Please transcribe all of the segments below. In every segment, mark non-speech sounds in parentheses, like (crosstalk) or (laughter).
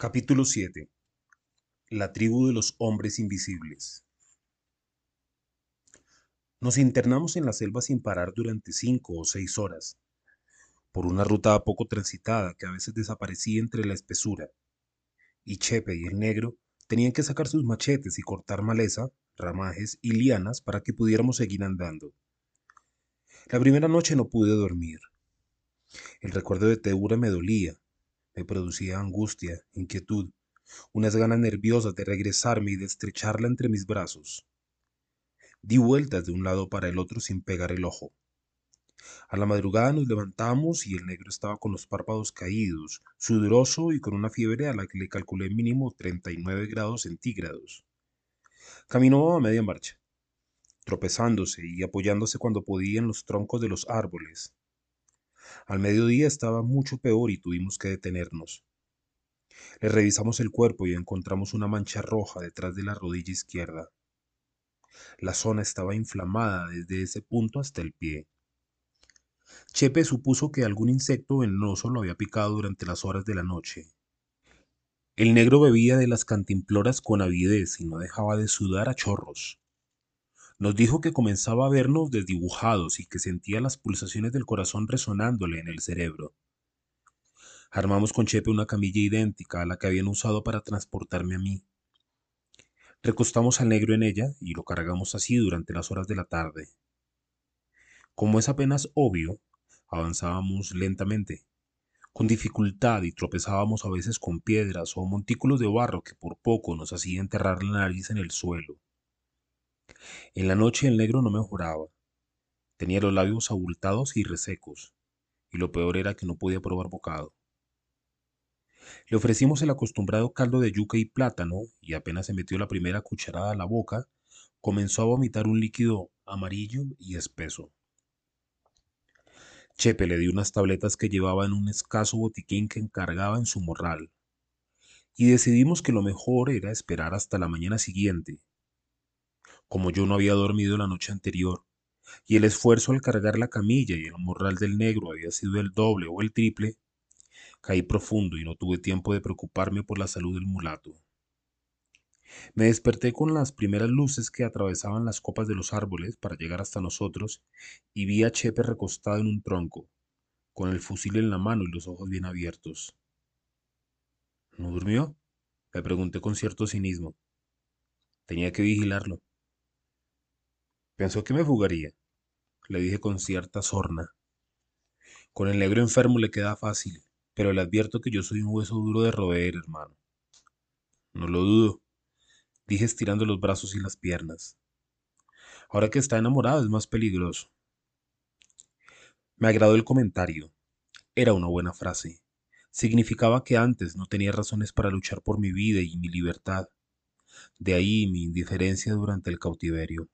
Capítulo 7 La tribu de los hombres invisibles Nos internamos en la selva sin parar durante cinco o seis horas, por una ruta poco transitada que a veces desaparecía entre la espesura, y Chepe y el negro tenían que sacar sus machetes y cortar maleza, ramajes y lianas para que pudiéramos seguir andando. La primera noche no pude dormir. El recuerdo de Teura me dolía me producía angustia, inquietud, unas ganas nerviosas de regresarme y de estrecharla entre mis brazos. Di vueltas de un lado para el otro sin pegar el ojo. A la madrugada nos levantamos y el negro estaba con los párpados caídos, sudoroso y con una fiebre a la que le calculé mínimo 39 grados centígrados. Caminó a media marcha, tropezándose y apoyándose cuando podía en los troncos de los árboles, al mediodía estaba mucho peor y tuvimos que detenernos. Le revisamos el cuerpo y encontramos una mancha roja detrás de la rodilla izquierda. La zona estaba inflamada desde ese punto hasta el pie. Chepe supuso que algún insecto venenoso lo había picado durante las horas de la noche. El negro bebía de las cantimploras con avidez y no dejaba de sudar a chorros. Nos dijo que comenzaba a vernos desdibujados y que sentía las pulsaciones del corazón resonándole en el cerebro. Armamos con Chepe una camilla idéntica a la que habían usado para transportarme a mí. Recostamos al negro en ella y lo cargamos así durante las horas de la tarde. Como es apenas obvio, avanzábamos lentamente, con dificultad y tropezábamos a veces con piedras o montículos de barro que por poco nos hacían enterrar la nariz en el suelo. En la noche el negro no mejoraba. Tenía los labios abultados y resecos, y lo peor era que no podía probar bocado. Le ofrecimos el acostumbrado caldo de yuca y plátano, y apenas se metió la primera cucharada a la boca, comenzó a vomitar un líquido amarillo y espeso. Chepe le dio unas tabletas que llevaba en un escaso botiquín que encargaba en su morral, y decidimos que lo mejor era esperar hasta la mañana siguiente, como yo no había dormido la noche anterior, y el esfuerzo al cargar la camilla y el morral del negro había sido el doble o el triple, caí profundo y no tuve tiempo de preocuparme por la salud del mulato. Me desperté con las primeras luces que atravesaban las copas de los árboles para llegar hasta nosotros y vi a Chepe recostado en un tronco, con el fusil en la mano y los ojos bien abiertos. ¿No durmió? Le pregunté con cierto cinismo. Tenía que vigilarlo. Pensó que me fugaría, le dije con cierta sorna. Con el negro enfermo le queda fácil, pero le advierto que yo soy un hueso duro de roer, hermano. No lo dudo, dije estirando los brazos y las piernas. Ahora que está enamorado es más peligroso. Me agradó el comentario. Era una buena frase. Significaba que antes no tenía razones para luchar por mi vida y mi libertad. De ahí mi indiferencia durante el cautiverio.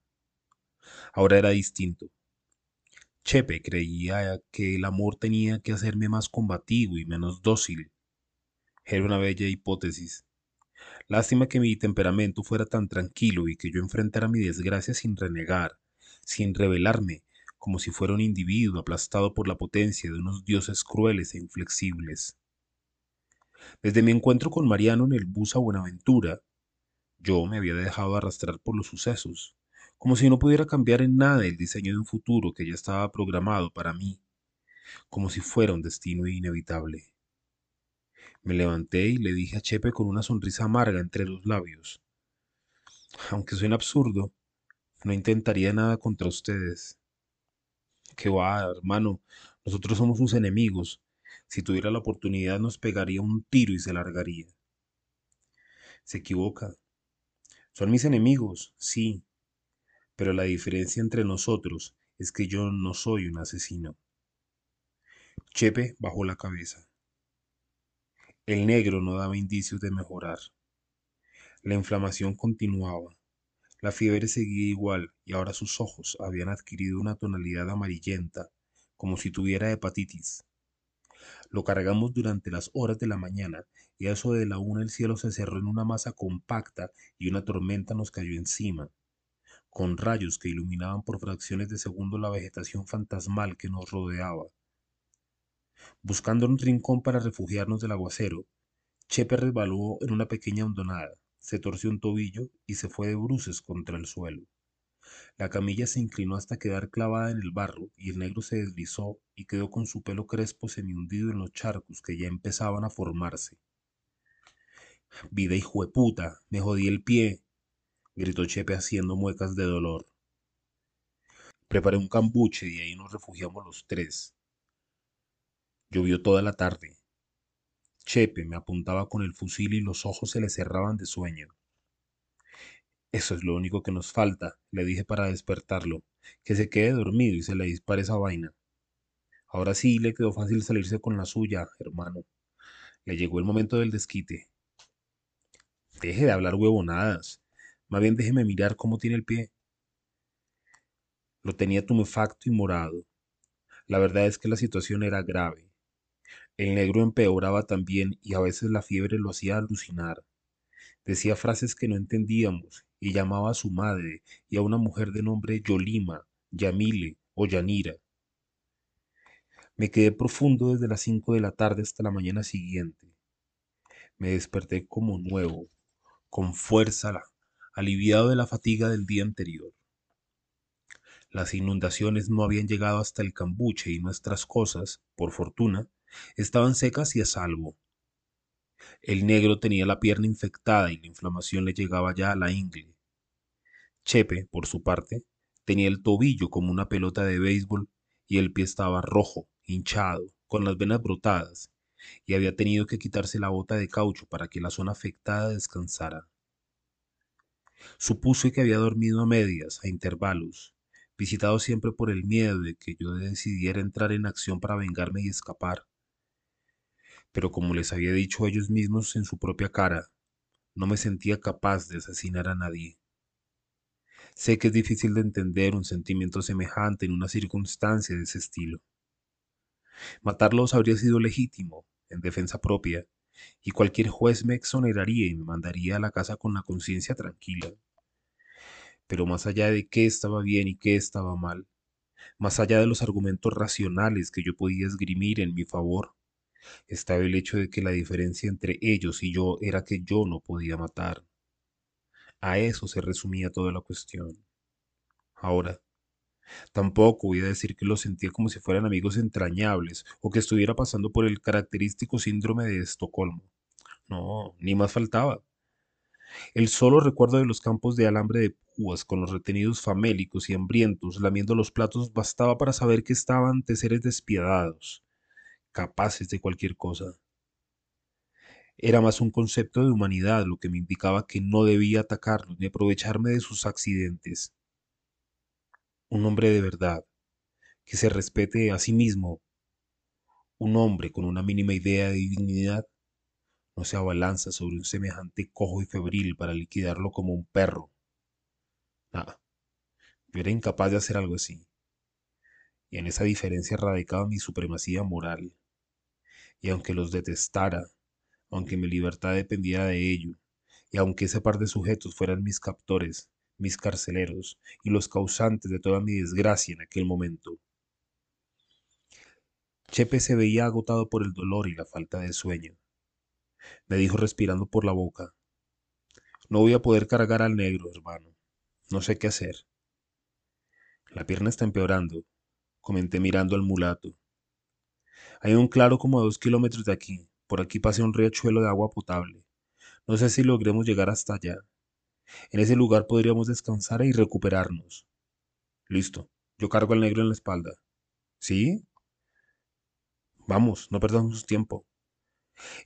Ahora era distinto. Chepe creía que el amor tenía que hacerme más combativo y menos dócil. Era una bella hipótesis. Lástima que mi temperamento fuera tan tranquilo y que yo enfrentara mi desgracia sin renegar, sin rebelarme, como si fuera un individuo aplastado por la potencia de unos dioses crueles e inflexibles. Desde mi encuentro con Mariano en el bus a Buenaventura, yo me había dejado arrastrar por los sucesos, como si no pudiera cambiar en nada el diseño de un futuro que ya estaba programado para mí, como si fuera un destino inevitable. Me levanté y le dije a Chepe con una sonrisa amarga entre los labios. Aunque suene absurdo, no intentaría nada contra ustedes. Que va, hermano, nosotros somos sus enemigos. Si tuviera la oportunidad nos pegaría un tiro y se largaría. Se equivoca. Son mis enemigos, sí, pero la diferencia entre nosotros es que yo no soy un asesino. Chepe bajó la cabeza. El negro no daba indicios de mejorar. La inflamación continuaba. La fiebre seguía igual y ahora sus ojos habían adquirido una tonalidad amarillenta, como si tuviera hepatitis. Lo cargamos durante las horas de la mañana y a eso de la una el cielo se cerró en una masa compacta y una tormenta nos cayó encima con rayos que iluminaban por fracciones de segundo la vegetación fantasmal que nos rodeaba. Buscando un rincón para refugiarnos del aguacero, Chepe resbaló en una pequeña hondonada, se torció un tobillo y se fue de bruces contra el suelo. La camilla se inclinó hasta quedar clavada en el barro y el negro se deslizó y quedó con su pelo crespo semi-hundido en los charcos que ya empezaban a formarse. Vida puta, me jodí el pie, gritó Chepe haciendo muecas de dolor. Preparé un cambuche y ahí nos refugiamos los tres. Llovió toda la tarde. Chepe me apuntaba con el fusil y los ojos se le cerraban de sueño. Eso es lo único que nos falta, le dije para despertarlo, que se quede dormido y se le dispare esa vaina. Ahora sí le quedó fácil salirse con la suya, hermano. Le llegó el momento del desquite. Deje de hablar huevonadas. Más bien déjeme mirar cómo tiene el pie. Lo tenía tumefacto y morado. La verdad es que la situación era grave. El negro empeoraba también y a veces la fiebre lo hacía alucinar. Decía frases que no entendíamos y llamaba a su madre y a una mujer de nombre Yolima, Yamile o Yanira. Me quedé profundo desde las cinco de la tarde hasta la mañana siguiente. Me desperté como nuevo, con fuerza, aliviado de la fatiga del día anterior. Las inundaciones no habían llegado hasta el cambuche y nuestras cosas, por fortuna, estaban secas y a salvo. El negro tenía la pierna infectada y la inflamación le llegaba ya a la ingle. Chepe, por su parte, tenía el tobillo como una pelota de béisbol y el pie estaba rojo, hinchado, con las venas brotadas, y había tenido que quitarse la bota de caucho para que la zona afectada descansara. Supuse que había dormido a medias, a intervalos, visitado siempre por el miedo de que yo decidiera entrar en acción para vengarme y escapar. Pero como les había dicho ellos mismos en su propia cara, no me sentía capaz de asesinar a nadie. Sé que es difícil de entender un sentimiento semejante en una circunstancia de ese estilo. Matarlos habría sido legítimo, en defensa propia, y cualquier juez me exoneraría y me mandaría a la casa con la conciencia tranquila pero más allá de qué estaba bien y qué estaba mal, más allá de los argumentos racionales que yo podía esgrimir en mi favor, estaba el hecho de que la diferencia entre ellos y yo era que yo no podía matar. A eso se resumía toda la cuestión. Ahora, tampoco voy a decir que lo sentía como si fueran amigos entrañables o que estuviera pasando por el característico síndrome de Estocolmo. No, ni más faltaba. El solo recuerdo de los campos de alambre de púas con los retenidos famélicos y hambrientos lamiendo los platos bastaba para saber que estaban ante seres despiadados, capaces de cualquier cosa. Era más un concepto de humanidad lo que me indicaba que no debía atacarlos ni aprovecharme de sus accidentes. Un hombre de verdad, que se respete a sí mismo, un hombre con una mínima idea de dignidad, no se abalanza sobre un semejante cojo y febril para liquidarlo como un perro. Nada, yo era incapaz de hacer algo así. Y en esa diferencia radicaba mi supremacía moral. Y aunque los detestara, aunque mi libertad dependiera de ello, y aunque ese par de sujetos fueran mis captores, mis carceleros y los causantes de toda mi desgracia en aquel momento, Chepe se veía agotado por el dolor y la falta de sueño me dijo respirando por la boca. No voy a poder cargar al negro, hermano. No sé qué hacer. La pierna está empeorando, comenté mirando al mulato. Hay un claro como a dos kilómetros de aquí. Por aquí pasa un riachuelo de agua potable. No sé si logremos llegar hasta allá. En ese lugar podríamos descansar y recuperarnos. Listo. Yo cargo al negro en la espalda. ¿Sí? Vamos, no perdamos tiempo.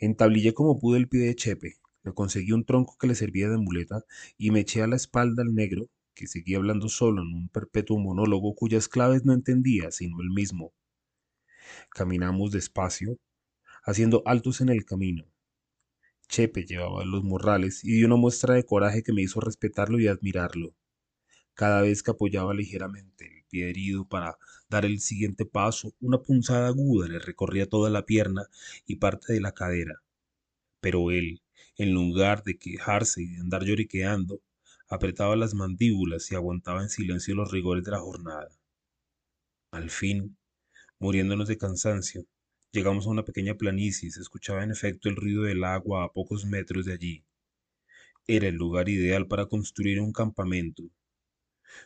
Entablillé como pude el pie de Chepe, le conseguí un tronco que le servía de muleta y me eché a la espalda al negro, que seguía hablando solo en un perpetuo monólogo cuyas claves no entendía sino él mismo. Caminamos despacio, haciendo altos en el camino. Chepe llevaba los morrales y dio una muestra de coraje que me hizo respetarlo y admirarlo. Cada vez que apoyaba ligeramente pie herido para dar el siguiente paso, una punzada aguda le recorría toda la pierna y parte de la cadera. Pero él, en lugar de quejarse y de andar lloriqueando, apretaba las mandíbulas y aguantaba en silencio los rigores de la jornada. Al fin, muriéndonos de cansancio, Llegamos a una pequeña planicie y se escuchaba en efecto el ruido del agua a pocos metros de allí. Era el lugar ideal para construir un campamento.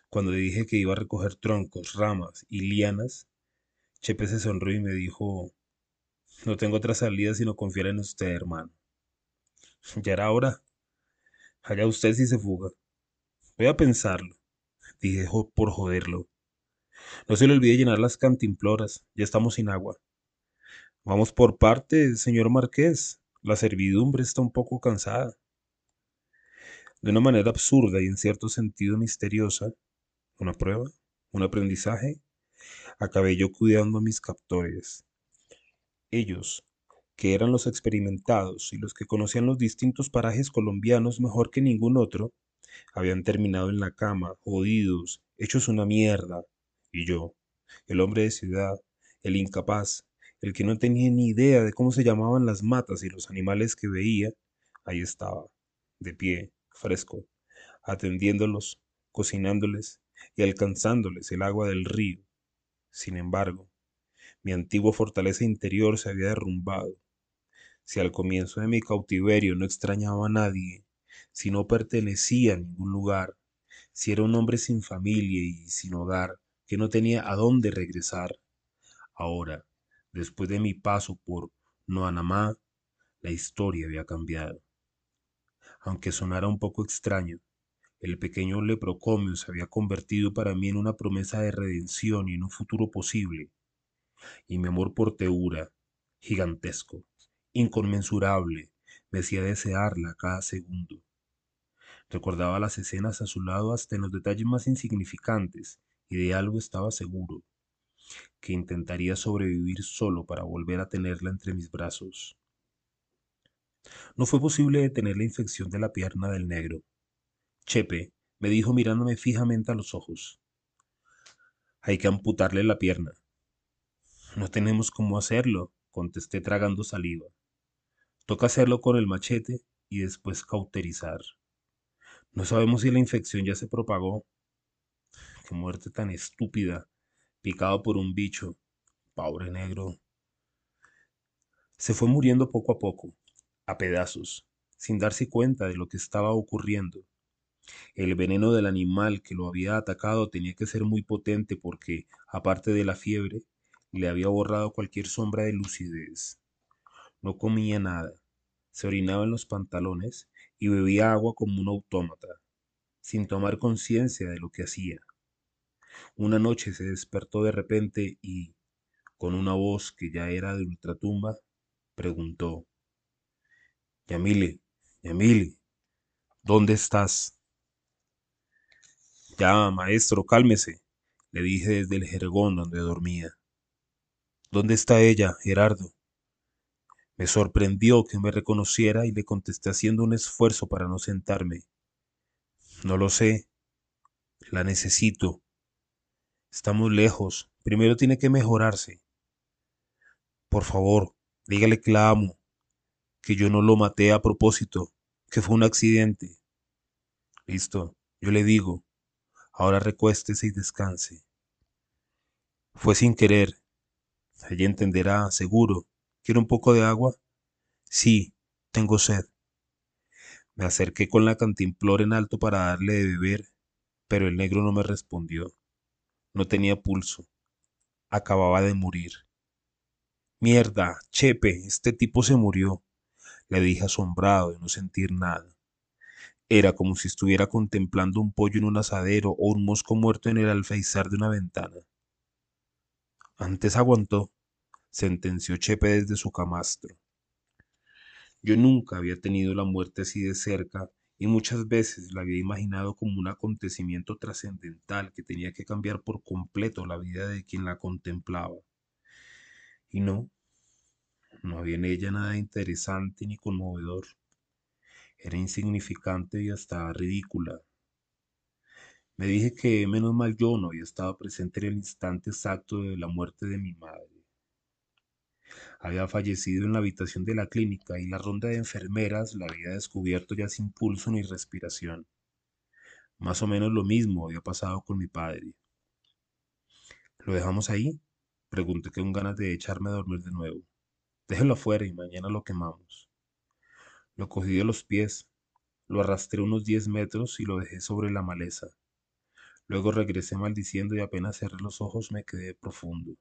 Cuando le dije que iba a recoger troncos, ramas y lianas, Chepe se sonrió y me dijo, no tengo otra salida sino confiar en usted, hermano. Ya era hora. Allá usted si se fuga. Voy a pensarlo, dije por joderlo. No se le olvide llenar las cantimploras, ya estamos sin agua. Vamos por parte, señor Marqués. La servidumbre está un poco cansada. De una manera absurda y en cierto sentido misteriosa, una prueba, un aprendizaje, acabé yo cuidando a mis captores. Ellos, que eran los experimentados y los que conocían los distintos parajes colombianos mejor que ningún otro, habían terminado en la cama, jodidos, hechos una mierda, y yo, el hombre de ciudad, el incapaz, el que no tenía ni idea de cómo se llamaban las matas y los animales que veía, ahí estaba, de pie, fresco, atendiéndolos, cocinándoles y alcanzándoles el agua del río. Sin embargo, mi antigua fortaleza interior se había derrumbado. Si al comienzo de mi cautiverio no extrañaba a nadie, si no pertenecía a ningún lugar, si era un hombre sin familia y sin hogar, que no tenía a dónde regresar, ahora Después de mi paso por Noanamá, la historia había cambiado. Aunque sonara un poco extraño, el pequeño leprocomio se había convertido para mí en una promesa de redención y en un futuro posible. Y mi amor por Teura, gigantesco, inconmensurable, me hacía desearla cada segundo. Recordaba las escenas a su lado hasta en los detalles más insignificantes, y de algo estaba seguro que intentaría sobrevivir solo para volver a tenerla entre mis brazos. No fue posible detener la infección de la pierna del negro. Chepe me dijo mirándome fijamente a los ojos. Hay que amputarle la pierna. No tenemos cómo hacerlo, contesté tragando saliva. Toca hacerlo con el machete y después cauterizar. No sabemos si la infección ya se propagó. Qué muerte tan estúpida picado por un bicho. Pobre negro. Se fue muriendo poco a poco, a pedazos, sin darse cuenta de lo que estaba ocurriendo. El veneno del animal que lo había atacado tenía que ser muy potente porque, aparte de la fiebre, le había borrado cualquier sombra de lucidez. No comía nada, se orinaba en los pantalones y bebía agua como un autómata, sin tomar conciencia de lo que hacía. Una noche se despertó de repente y, con una voz que ya era de ultratumba, preguntó, Yamile, Yamile, ¿dónde estás? Ya, maestro, cálmese, le dije desde el jergón donde dormía. ¿Dónde está ella, Gerardo? Me sorprendió que me reconociera y le contesté haciendo un esfuerzo para no sentarme. No lo sé. La necesito. Estamos lejos. Primero tiene que mejorarse. Por favor, dígale que la amo, que yo no lo maté a propósito, que fue un accidente. Listo, yo le digo. Ahora recuéstese y descanse. Fue sin querer. Ella entenderá, seguro. ¿Quiere un poco de agua? Sí, tengo sed. Me acerqué con la cantimplora en alto para darle de beber, pero el negro no me respondió. No tenía pulso. Acababa de morir. Mierda, Chepe, este tipo se murió, le dije asombrado de no sentir nada. Era como si estuviera contemplando un pollo en un asadero o un mosco muerto en el alféizar de una ventana. Antes aguantó, sentenció Chepe desde su camastro. Yo nunca había tenido la muerte así de cerca y muchas veces la había imaginado como un acontecimiento trascendental que tenía que cambiar por completo la vida de quien la contemplaba. Y no, no había en ella nada interesante ni conmovedor. Era insignificante y hasta ridícula. Me dije que menos mal yo no había estado presente en el instante exacto de la muerte de mi madre había fallecido en la habitación de la clínica y la ronda de enfermeras la había descubierto ya sin pulso ni respiración. Más o menos lo mismo había pasado con mi padre. ¿Lo dejamos ahí? Pregunté con ganas de echarme a dormir de nuevo. Déjelo afuera y mañana lo quemamos. Lo cogí de los pies, lo arrastré unos diez metros y lo dejé sobre la maleza. Luego regresé maldiciendo y apenas cerré los ojos me quedé profundo.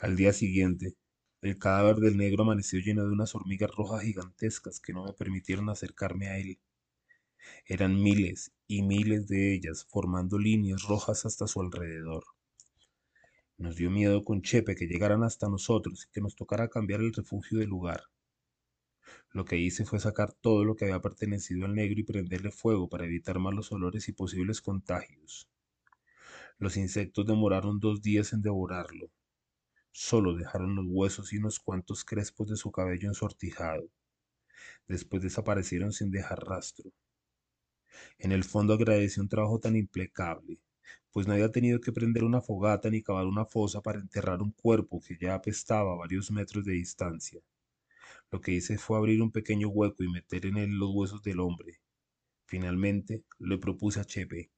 Al día siguiente, el cadáver del negro amaneció lleno de unas hormigas rojas gigantescas que no me permitieron acercarme a él. Eran miles y miles de ellas formando líneas rojas hasta su alrededor. Nos dio miedo con Chepe que llegaran hasta nosotros y que nos tocara cambiar el refugio de lugar. Lo que hice fue sacar todo lo que había pertenecido al negro y prenderle fuego para evitar malos olores y posibles contagios. Los insectos demoraron dos días en devorarlo. Solo dejaron los huesos y unos cuantos crespos de su cabello ensortijado. Después desaparecieron sin dejar rastro. En el fondo agradecí un trabajo tan impecable, pues no había tenido que prender una fogata ni cavar una fosa para enterrar un cuerpo que ya apestaba a varios metros de distancia. Lo que hice fue abrir un pequeño hueco y meter en él los huesos del hombre. Finalmente le propuse a Chepe.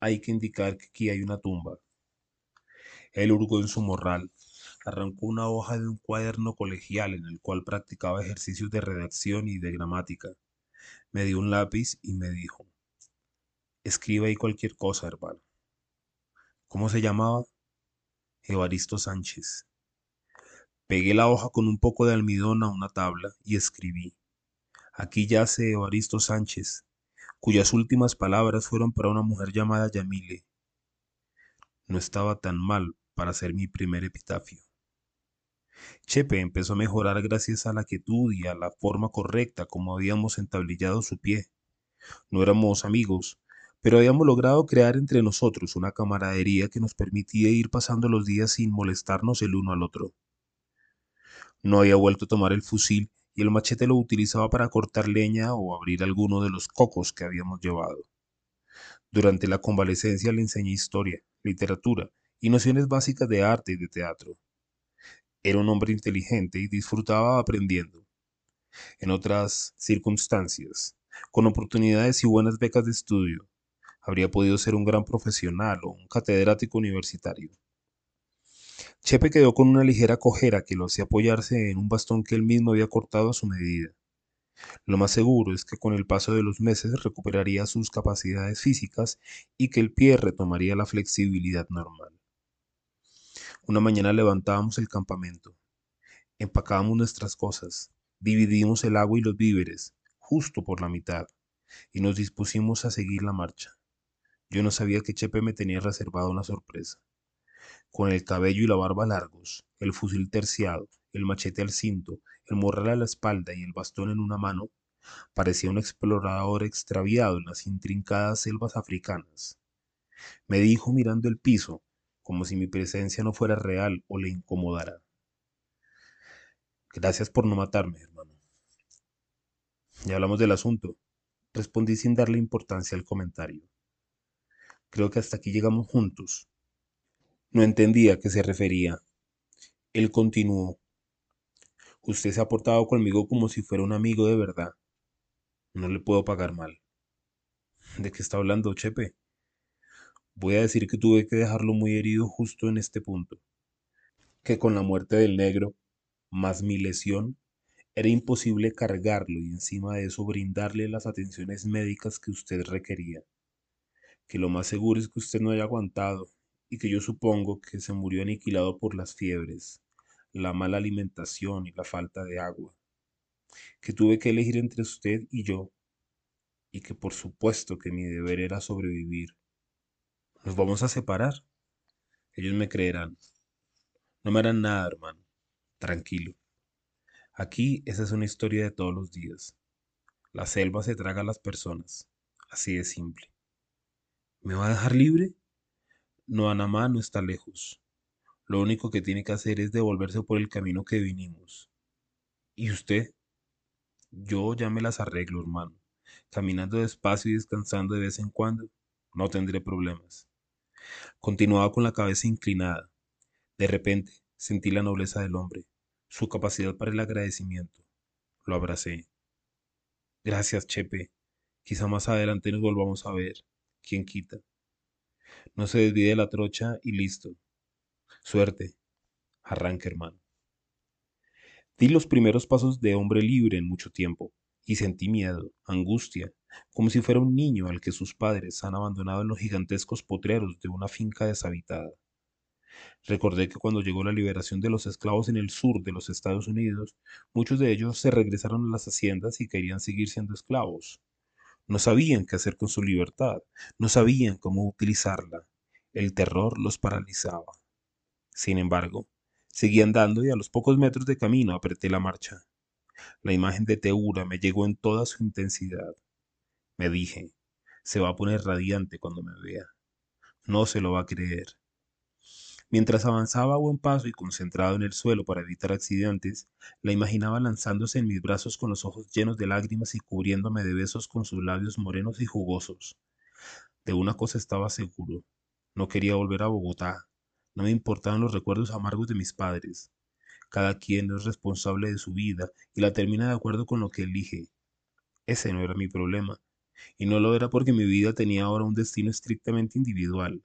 Hay que indicar que aquí hay una tumba. Él hurgó en su morral, arrancó una hoja de un cuaderno colegial en el cual practicaba ejercicios de redacción y de gramática. Me dio un lápiz y me dijo, escriba ahí cualquier cosa, hermano. ¿Cómo se llamaba? Evaristo Sánchez. Pegué la hoja con un poco de almidón a una tabla y escribí, aquí yace Evaristo Sánchez, cuyas últimas palabras fueron para una mujer llamada Yamile. No estaba tan mal para ser mi primer epitafio. Chepe empezó a mejorar gracias a la quietud y a la forma correcta como habíamos entablillado su pie. No éramos amigos, pero habíamos logrado crear entre nosotros una camaradería que nos permitía ir pasando los días sin molestarnos el uno al otro. No había vuelto a tomar el fusil y el machete lo utilizaba para cortar leña o abrir alguno de los cocos que habíamos llevado. Durante la convalecencia le enseñé historia, literatura y nociones básicas de arte y de teatro. Era un hombre inteligente y disfrutaba aprendiendo. En otras circunstancias, con oportunidades y buenas becas de estudio, habría podido ser un gran profesional o un catedrático universitario. Chepe quedó con una ligera cojera que lo hacía apoyarse en un bastón que él mismo había cortado a su medida. Lo más seguro es que con el paso de los meses recuperaría sus capacidades físicas y que el pie retomaría la flexibilidad normal. Una mañana levantábamos el campamento, empacábamos nuestras cosas, dividimos el agua y los víveres, justo por la mitad, y nos dispusimos a seguir la marcha. Yo no sabía que Chepe me tenía reservado una sorpresa. Con el cabello y la barba largos, el fusil terciado, el machete al cinto, el morral a la espalda y el bastón en una mano, parecía un explorador extraviado en las intrincadas selvas africanas. Me dijo mirando el piso como si mi presencia no fuera real o le incomodara. Gracias por no matarme, hermano. Ya hablamos del asunto. Respondí sin darle importancia al comentario. Creo que hasta aquí llegamos juntos. No entendía a qué se refería. Él continuó. Usted se ha portado conmigo como si fuera un amigo de verdad. No le puedo pagar mal. ¿De qué está hablando, Chepe? Voy a decir que tuve que dejarlo muy herido justo en este punto, que con la muerte del negro, más mi lesión, era imposible cargarlo y encima de eso brindarle las atenciones médicas que usted requería. Que lo más seguro es que usted no haya aguantado y que yo supongo que se murió aniquilado por las fiebres, la mala alimentación y la falta de agua. Que tuve que elegir entre usted y yo y que por supuesto que mi deber era sobrevivir nos vamos a separar. Ellos me creerán. No me harán nada, hermano. Tranquilo. Aquí esa es una historia de todos los días. La selva se traga a las personas. Así de simple. ¿Me va a dejar libre? No, Anamá no está lejos. Lo único que tiene que hacer es devolverse por el camino que vinimos. ¿Y usted? Yo ya me las arreglo, hermano. Caminando despacio y descansando de vez en cuando, no tendré problemas. Continuaba con la cabeza inclinada. De repente sentí la nobleza del hombre, su capacidad para el agradecimiento. Lo abracé. Gracias, Chepe. Quizá más adelante nos volvamos a ver. ¿Quién quita? No se desvíe de la trocha y listo. Suerte. Arranque, hermano. Di los primeros pasos de hombre libre en mucho tiempo, y sentí miedo, angustia, como si fuera un niño al que sus padres han abandonado en los gigantescos potreros de una finca deshabitada. Recordé que cuando llegó la liberación de los esclavos en el sur de los Estados Unidos, muchos de ellos se regresaron a las haciendas y querían seguir siendo esclavos. No sabían qué hacer con su libertad, no sabían cómo utilizarla. El terror los paralizaba. Sin embargo, seguí andando y a los pocos metros de camino apreté la marcha. La imagen de Teura me llegó en toda su intensidad. Me dije, se va a poner radiante cuando me vea. No se lo va a creer. Mientras avanzaba a buen paso y concentrado en el suelo para evitar accidentes, la imaginaba lanzándose en mis brazos con los ojos llenos de lágrimas y cubriéndome de besos con sus labios morenos y jugosos. De una cosa estaba seguro, no quería volver a Bogotá, no me importaban los recuerdos amargos de mis padres. Cada quien es responsable de su vida y la termina de acuerdo con lo que elige. Ese no era mi problema, y no lo era porque mi vida tenía ahora un destino estrictamente individual.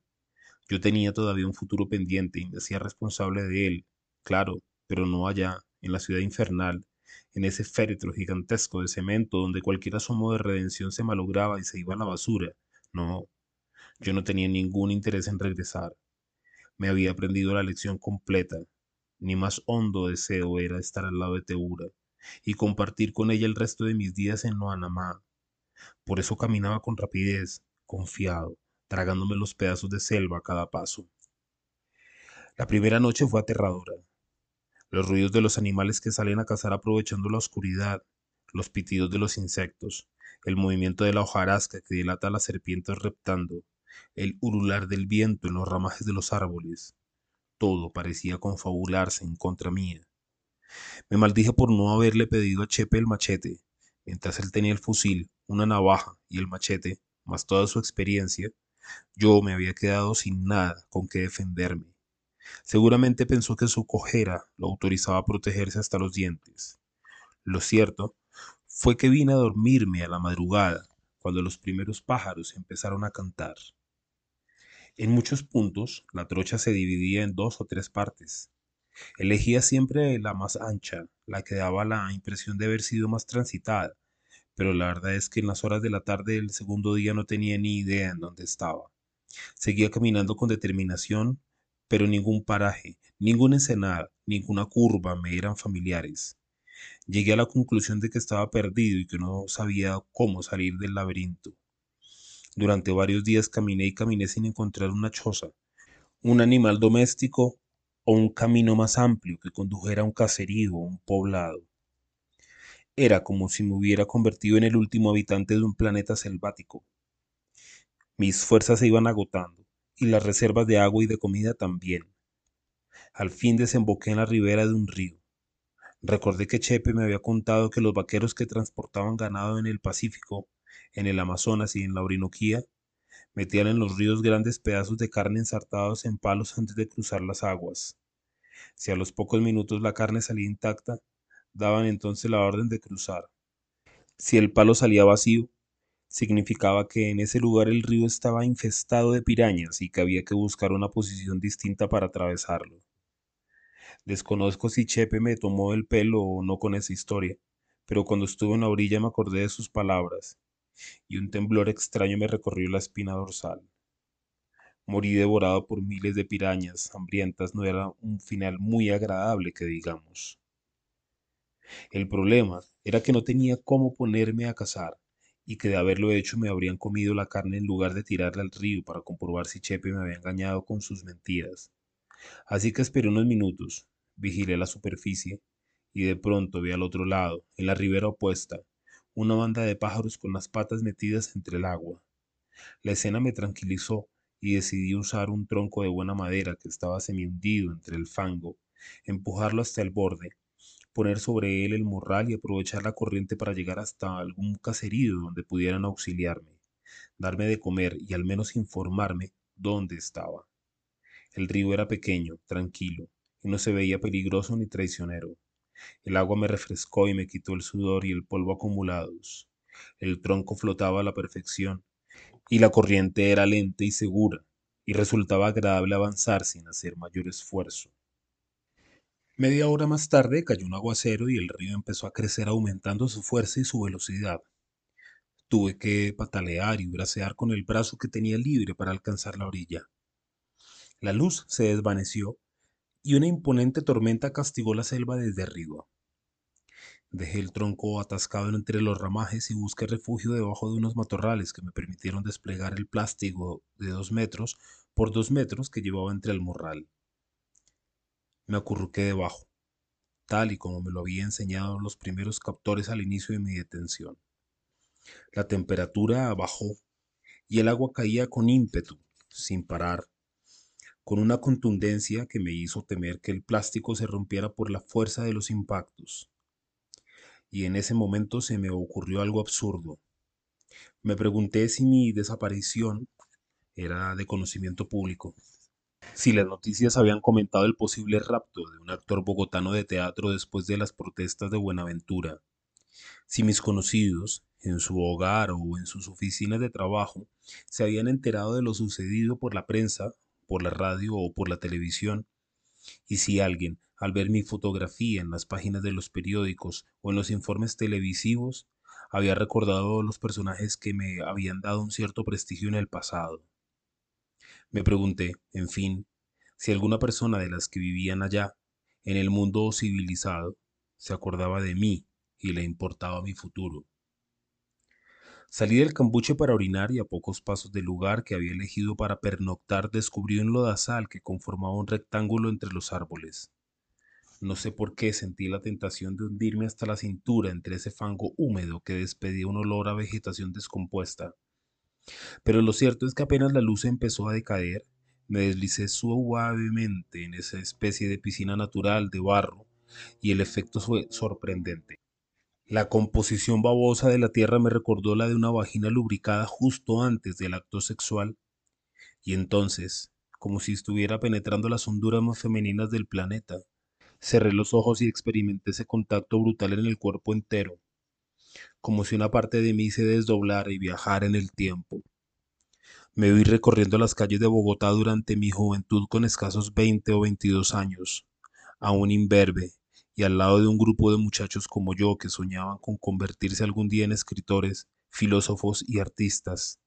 Yo tenía todavía un futuro pendiente y me hacía responsable de él, claro, pero no allá, en la ciudad infernal, en ese féretro gigantesco de cemento donde cualquier asomo de redención se malograba y se iba a la basura. No, yo no tenía ningún interés en regresar. Me había aprendido la lección completa. Mi más hondo deseo era estar al lado de Teura y compartir con ella el resto de mis días en Loanamá. Por eso caminaba con rapidez, confiado, tragándome los pedazos de selva a cada paso. La primera noche fue aterradora. Los ruidos de los animales que salen a cazar aprovechando la oscuridad, los pitidos de los insectos, el movimiento de la hojarasca que dilata a las serpientes reptando, el urular del viento en los ramajes de los árboles. Todo parecía confabularse en contra mía. Me maldije por no haberle pedido a Chepe el machete, mientras él tenía el fusil, una navaja y el machete, más toda su experiencia, yo me había quedado sin nada con que defenderme. Seguramente pensó que su cojera lo autorizaba a protegerse hasta los dientes. Lo cierto fue que vine a dormirme a la madrugada, cuando los primeros pájaros empezaron a cantar. En muchos puntos, la trocha se dividía en dos o tres partes. Elegía siempre la más ancha, la que daba la impresión de haber sido más transitada, pero la verdad es que en las horas de la tarde del segundo día no tenía ni idea en dónde estaba. Seguía caminando con determinación, pero ningún paraje, ninguna ensenada, ninguna curva me eran familiares. Llegué a la conclusión de que estaba perdido y que no sabía cómo salir del laberinto. Durante varios días caminé y caminé sin encontrar una choza, un animal doméstico o un camino más amplio que condujera a un caserío o un poblado. Era como si me hubiera convertido en el último habitante de un planeta selvático. Mis fuerzas se iban agotando, y las reservas de agua y de comida también. Al fin desemboqué en la ribera de un río. Recordé que Chepe me había contado que los vaqueros que transportaban ganado en el Pacífico en el Amazonas y en la Orinoquía, metían en los ríos grandes pedazos de carne ensartados en palos antes de cruzar las aguas. Si a los pocos minutos la carne salía intacta, daban entonces la orden de cruzar. Si el palo salía vacío, significaba que en ese lugar el río estaba infestado de pirañas y que había que buscar una posición distinta para atravesarlo. Desconozco si Chepe me tomó el pelo o no con esa historia, pero cuando estuve en la orilla me acordé de sus palabras y un temblor extraño me recorrió la espina dorsal. Morí devorado por miles de pirañas hambrientas no era un final muy agradable que digamos. El problema era que no tenía cómo ponerme a cazar y que de haberlo hecho me habrían comido la carne en lugar de tirarla al río para comprobar si Chepe me había engañado con sus mentiras. Así que esperé unos minutos, vigilé la superficie y de pronto vi al otro lado, en la ribera opuesta, una banda de pájaros con las patas metidas entre el agua. La escena me tranquilizó y decidí usar un tronco de buena madera que estaba semi-hundido entre el fango, empujarlo hasta el borde, poner sobre él el morral y aprovechar la corriente para llegar hasta algún caserío donde pudieran auxiliarme, darme de comer y al menos informarme dónde estaba. El río era pequeño, tranquilo, y no se veía peligroso ni traicionero. El agua me refrescó y me quitó el sudor y el polvo acumulados. El tronco flotaba a la perfección, y la corriente era lenta y segura, y resultaba agradable avanzar sin hacer mayor esfuerzo. Media hora más tarde cayó un aguacero y el río empezó a crecer aumentando su fuerza y su velocidad. Tuve que patalear y bracear con el brazo que tenía libre para alcanzar la orilla. La luz se desvaneció y una imponente tormenta castigó la selva desde arriba. Dejé el tronco atascado entre los ramajes y busqué refugio debajo de unos matorrales que me permitieron desplegar el plástico de dos metros por dos metros que llevaba entre el morral. Me acurruqué debajo, tal y como me lo había enseñado los primeros captores al inicio de mi detención. La temperatura bajó y el agua caía con ímpetu, sin parar, con una contundencia que me hizo temer que el plástico se rompiera por la fuerza de los impactos y en ese momento se me ocurrió algo absurdo. Me pregunté si mi desaparición era de conocimiento público, si las noticias habían comentado el posible rapto de un actor bogotano de teatro después de las protestas de Buenaventura, si mis conocidos, en su hogar o en sus oficinas de trabajo, se habían enterado de lo sucedido por la prensa, por la radio o por la televisión, y si alguien al ver mi fotografía en las páginas de los periódicos o en los informes televisivos, había recordado los personajes que me habían dado un cierto prestigio en el pasado. Me pregunté, en fin, si alguna persona de las que vivían allá, en el mundo civilizado, se acordaba de mí y le importaba mi futuro. Salí del cambuche para orinar y a pocos pasos del lugar que había elegido para pernoctar descubrí un lodazal que conformaba un rectángulo entre los árboles. No sé por qué sentí la tentación de hundirme hasta la cintura entre ese fango húmedo que despedía un olor a vegetación descompuesta. Pero lo cierto es que apenas la luz empezó a decaer, me deslicé suavemente en esa especie de piscina natural de barro y el efecto fue sorprendente. La composición babosa de la tierra me recordó la de una vagina lubricada justo antes del acto sexual. Y entonces, como si estuviera penetrando las honduras más femeninas del planeta, Cerré los ojos y experimenté ese contacto brutal en el cuerpo entero, como si una parte de mí se desdoblara y viajara en el tiempo. Me vi recorriendo las calles de Bogotá durante mi juventud con escasos 20 o 22 años, aún imberbe, y al lado de un grupo de muchachos como yo que soñaban con convertirse algún día en escritores, filósofos y artistas.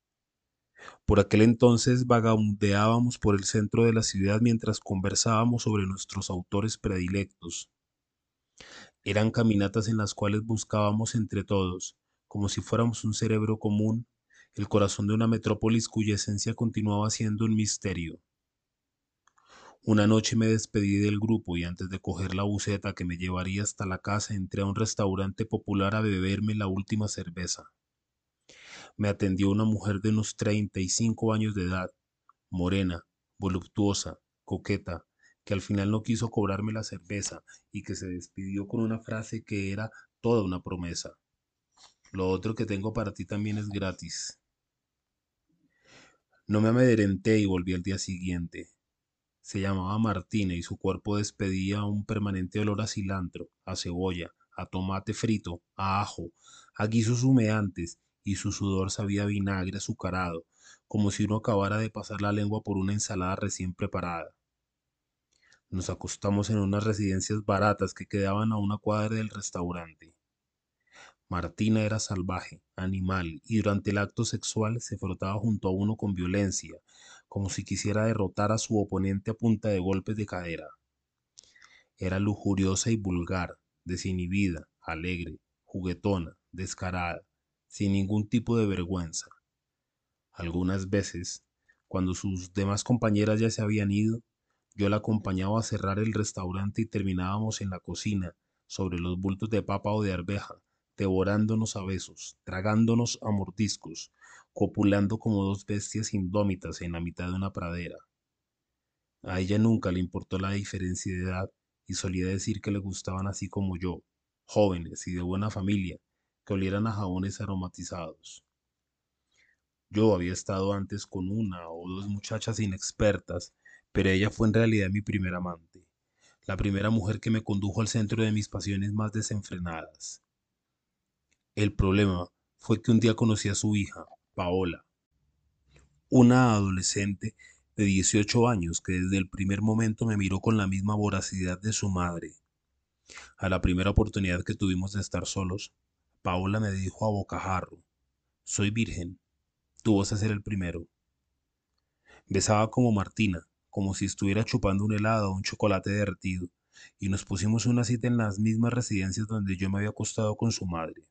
Por aquel entonces vagabundeábamos por el centro de la ciudad mientras conversábamos sobre nuestros autores predilectos. Eran caminatas en las cuales buscábamos entre todos, como si fuéramos un cerebro común, el corazón de una metrópolis cuya esencia continuaba siendo un misterio. Una noche me despedí del grupo y antes de coger la buceta que me llevaría hasta la casa entré a un restaurante popular a beberme la última cerveza me atendió una mujer de unos 35 años de edad, morena, voluptuosa, coqueta, que al final no quiso cobrarme la cerveza y que se despidió con una frase que era toda una promesa. Lo otro que tengo para ti también es gratis. No me amedrenté y volví al día siguiente. Se llamaba Martina y su cuerpo despedía un permanente olor a cilantro, a cebolla, a tomate frito, a ajo, a guisos humeantes y su sudor sabía vinagre azucarado, como si uno acabara de pasar la lengua por una ensalada recién preparada. Nos acostamos en unas residencias baratas que quedaban a una cuadra del restaurante. Martina era salvaje, animal, y durante el acto sexual se frotaba junto a uno con violencia, como si quisiera derrotar a su oponente a punta de golpes de cadera. Era lujuriosa y vulgar, desinhibida, alegre, juguetona, descarada, sin ningún tipo de vergüenza. Algunas veces, cuando sus demás compañeras ya se habían ido, yo la acompañaba a cerrar el restaurante y terminábamos en la cocina, sobre los bultos de papa o de arveja, devorándonos a besos, tragándonos a mordiscos, copulando como dos bestias indómitas en la mitad de una pradera. A ella nunca le importó la diferencia de edad y solía decir que le gustaban así como yo, jóvenes y de buena familia, que olieran a jabones aromatizados. Yo había estado antes con una o dos muchachas inexpertas, pero ella fue en realidad mi primera amante, la primera mujer que me condujo al centro de mis pasiones más desenfrenadas. El problema fue que un día conocí a su hija, Paola, una adolescente de 18 años que desde el primer momento me miró con la misma voracidad de su madre. A la primera oportunidad que tuvimos de estar solos, Paola me dijo a bocajarro, soy virgen, tú vas a ser el primero. Besaba como Martina, como si estuviera chupando un helado o un chocolate derretido, y nos pusimos una cita en las mismas residencias donde yo me había acostado con su madre.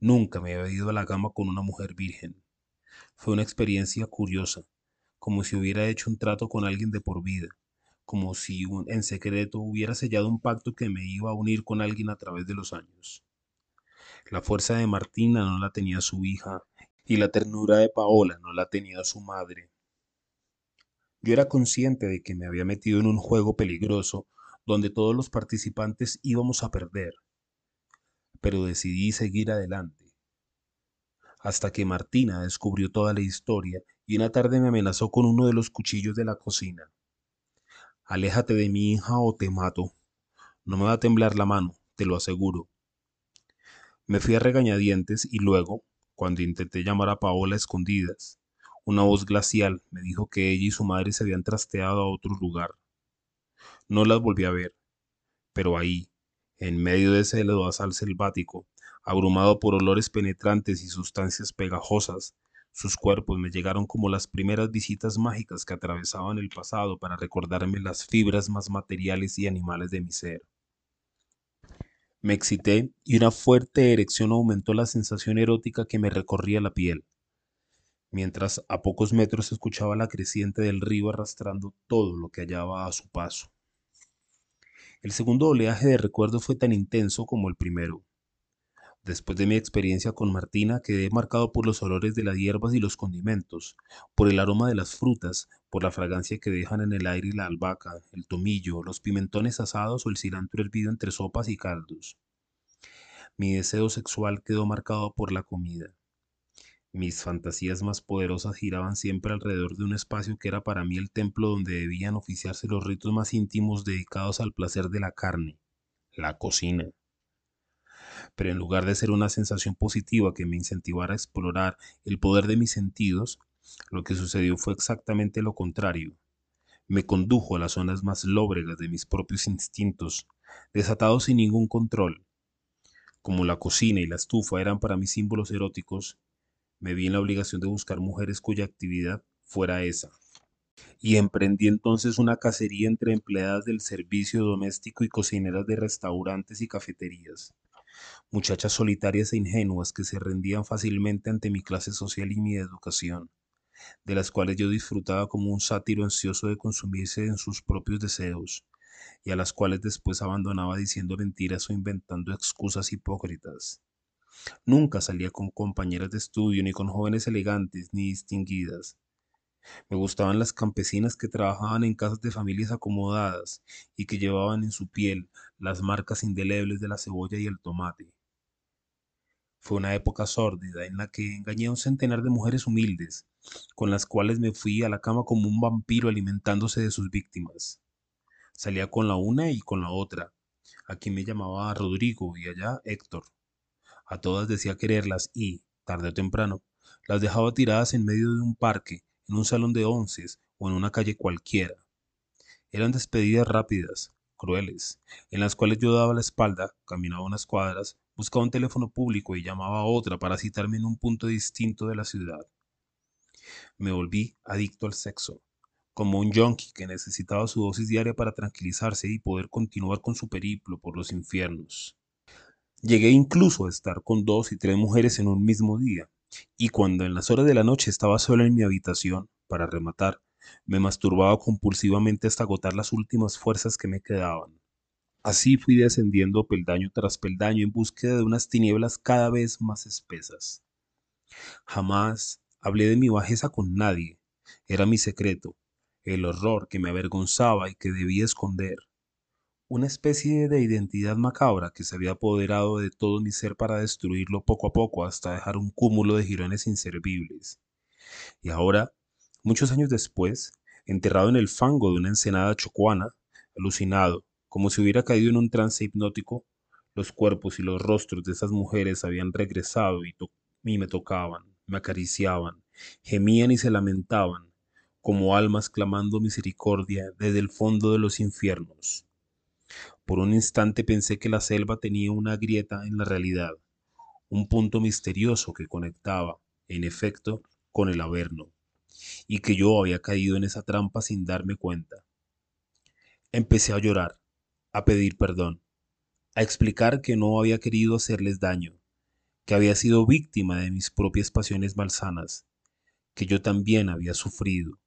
Nunca me había ido a la cama con una mujer virgen. Fue una experiencia curiosa, como si hubiera hecho un trato con alguien de por vida, como si en secreto hubiera sellado un pacto que me iba a unir con alguien a través de los años. La fuerza de Martina no la tenía su hija y la ternura de Paola no la tenía su madre. Yo era consciente de que me había metido en un juego peligroso donde todos los participantes íbamos a perder, pero decidí seguir adelante. Hasta que Martina descubrió toda la historia y una tarde me amenazó con uno de los cuchillos de la cocina. Aléjate de mi hija o te mato. No me va a temblar la mano, te lo aseguro. Me fui a regañadientes y luego, cuando intenté llamar a Paola a escondidas, una voz glacial me dijo que ella y su madre se habían trasteado a otro lugar. No las volví a ver, pero ahí, en medio de ese lodazal selvático, abrumado por olores penetrantes y sustancias pegajosas, sus cuerpos me llegaron como las primeras visitas mágicas que atravesaban el pasado para recordarme las fibras más materiales y animales de mi ser. Me excité y una fuerte erección aumentó la sensación erótica que me recorría la piel, mientras a pocos metros escuchaba la creciente del río arrastrando todo lo que hallaba a su paso. El segundo oleaje de recuerdos fue tan intenso como el primero. Después de mi experiencia con Martina, quedé marcado por los olores de las hierbas y los condimentos, por el aroma de las frutas, por la fragancia que dejan en el aire la albahaca, el tomillo, los pimentones asados o el cilantro hervido entre sopas y caldos. Mi deseo sexual quedó marcado por la comida. Mis fantasías más poderosas giraban siempre alrededor de un espacio que era para mí el templo donde debían oficiarse los ritos más íntimos dedicados al placer de la carne, la cocina. Pero en lugar de ser una sensación positiva que me incentivara a explorar el poder de mis sentidos, lo que sucedió fue exactamente lo contrario. Me condujo a las zonas más lóbregas de mis propios instintos, desatados sin ningún control. Como la cocina y la estufa eran para mí símbolos eróticos, me vi en la obligación de buscar mujeres cuya actividad fuera esa. Y emprendí entonces una cacería entre empleadas del servicio doméstico y cocineras de restaurantes y cafeterías. Muchachas solitarias e ingenuas que se rendían fácilmente ante mi clase social y mi educación, de las cuales yo disfrutaba como un sátiro ansioso de consumirse en sus propios deseos, y a las cuales después abandonaba diciendo mentiras o inventando excusas hipócritas. Nunca salía con compañeras de estudio, ni con jóvenes elegantes, ni distinguidas. Me gustaban las campesinas que trabajaban en casas de familias acomodadas y que llevaban en su piel las marcas indelebles de la cebolla y el tomate. Fue una época sórdida en la que engañé a un centenar de mujeres humildes, con las cuales me fui a la cama como un vampiro alimentándose de sus víctimas. Salía con la una y con la otra. Aquí me llamaba Rodrigo y allá Héctor. A todas decía quererlas y, tarde o temprano, las dejaba tiradas en medio de un parque, en un salón de onces o en una calle cualquiera. Eran despedidas rápidas, crueles, en las cuales yo daba la espalda, caminaba unas cuadras, buscaba un teléfono público y llamaba a otra para citarme en un punto distinto de la ciudad. Me volví adicto al sexo, como un yonki que necesitaba su dosis diaria para tranquilizarse y poder continuar con su periplo por los infiernos. Llegué incluso a estar con dos y tres mujeres en un mismo día, y cuando en las horas de la noche estaba sola en mi habitación, para rematar, me masturbaba compulsivamente hasta agotar las últimas fuerzas que me quedaban. Así fui descendiendo peldaño tras peldaño en búsqueda de unas tinieblas cada vez más espesas. Jamás hablé de mi bajeza con nadie. Era mi secreto, el horror que me avergonzaba y que debía esconder una especie de identidad macabra que se había apoderado de todo mi ser para destruirlo poco a poco hasta dejar un cúmulo de jirones inservibles. Y ahora, muchos años después, enterrado en el fango de una ensenada chocuana, alucinado, como si hubiera caído en un trance hipnótico, los cuerpos y los rostros de esas mujeres habían regresado y, y me tocaban, me acariciaban, gemían y se lamentaban, como almas clamando misericordia desde el fondo de los infiernos. Por un instante pensé que la selva tenía una grieta en la realidad, un punto misterioso que conectaba, en efecto, con el Averno, y que yo había caído en esa trampa sin darme cuenta. Empecé a llorar, a pedir perdón, a explicar que no había querido hacerles daño, que había sido víctima de mis propias pasiones malsanas, que yo también había sufrido,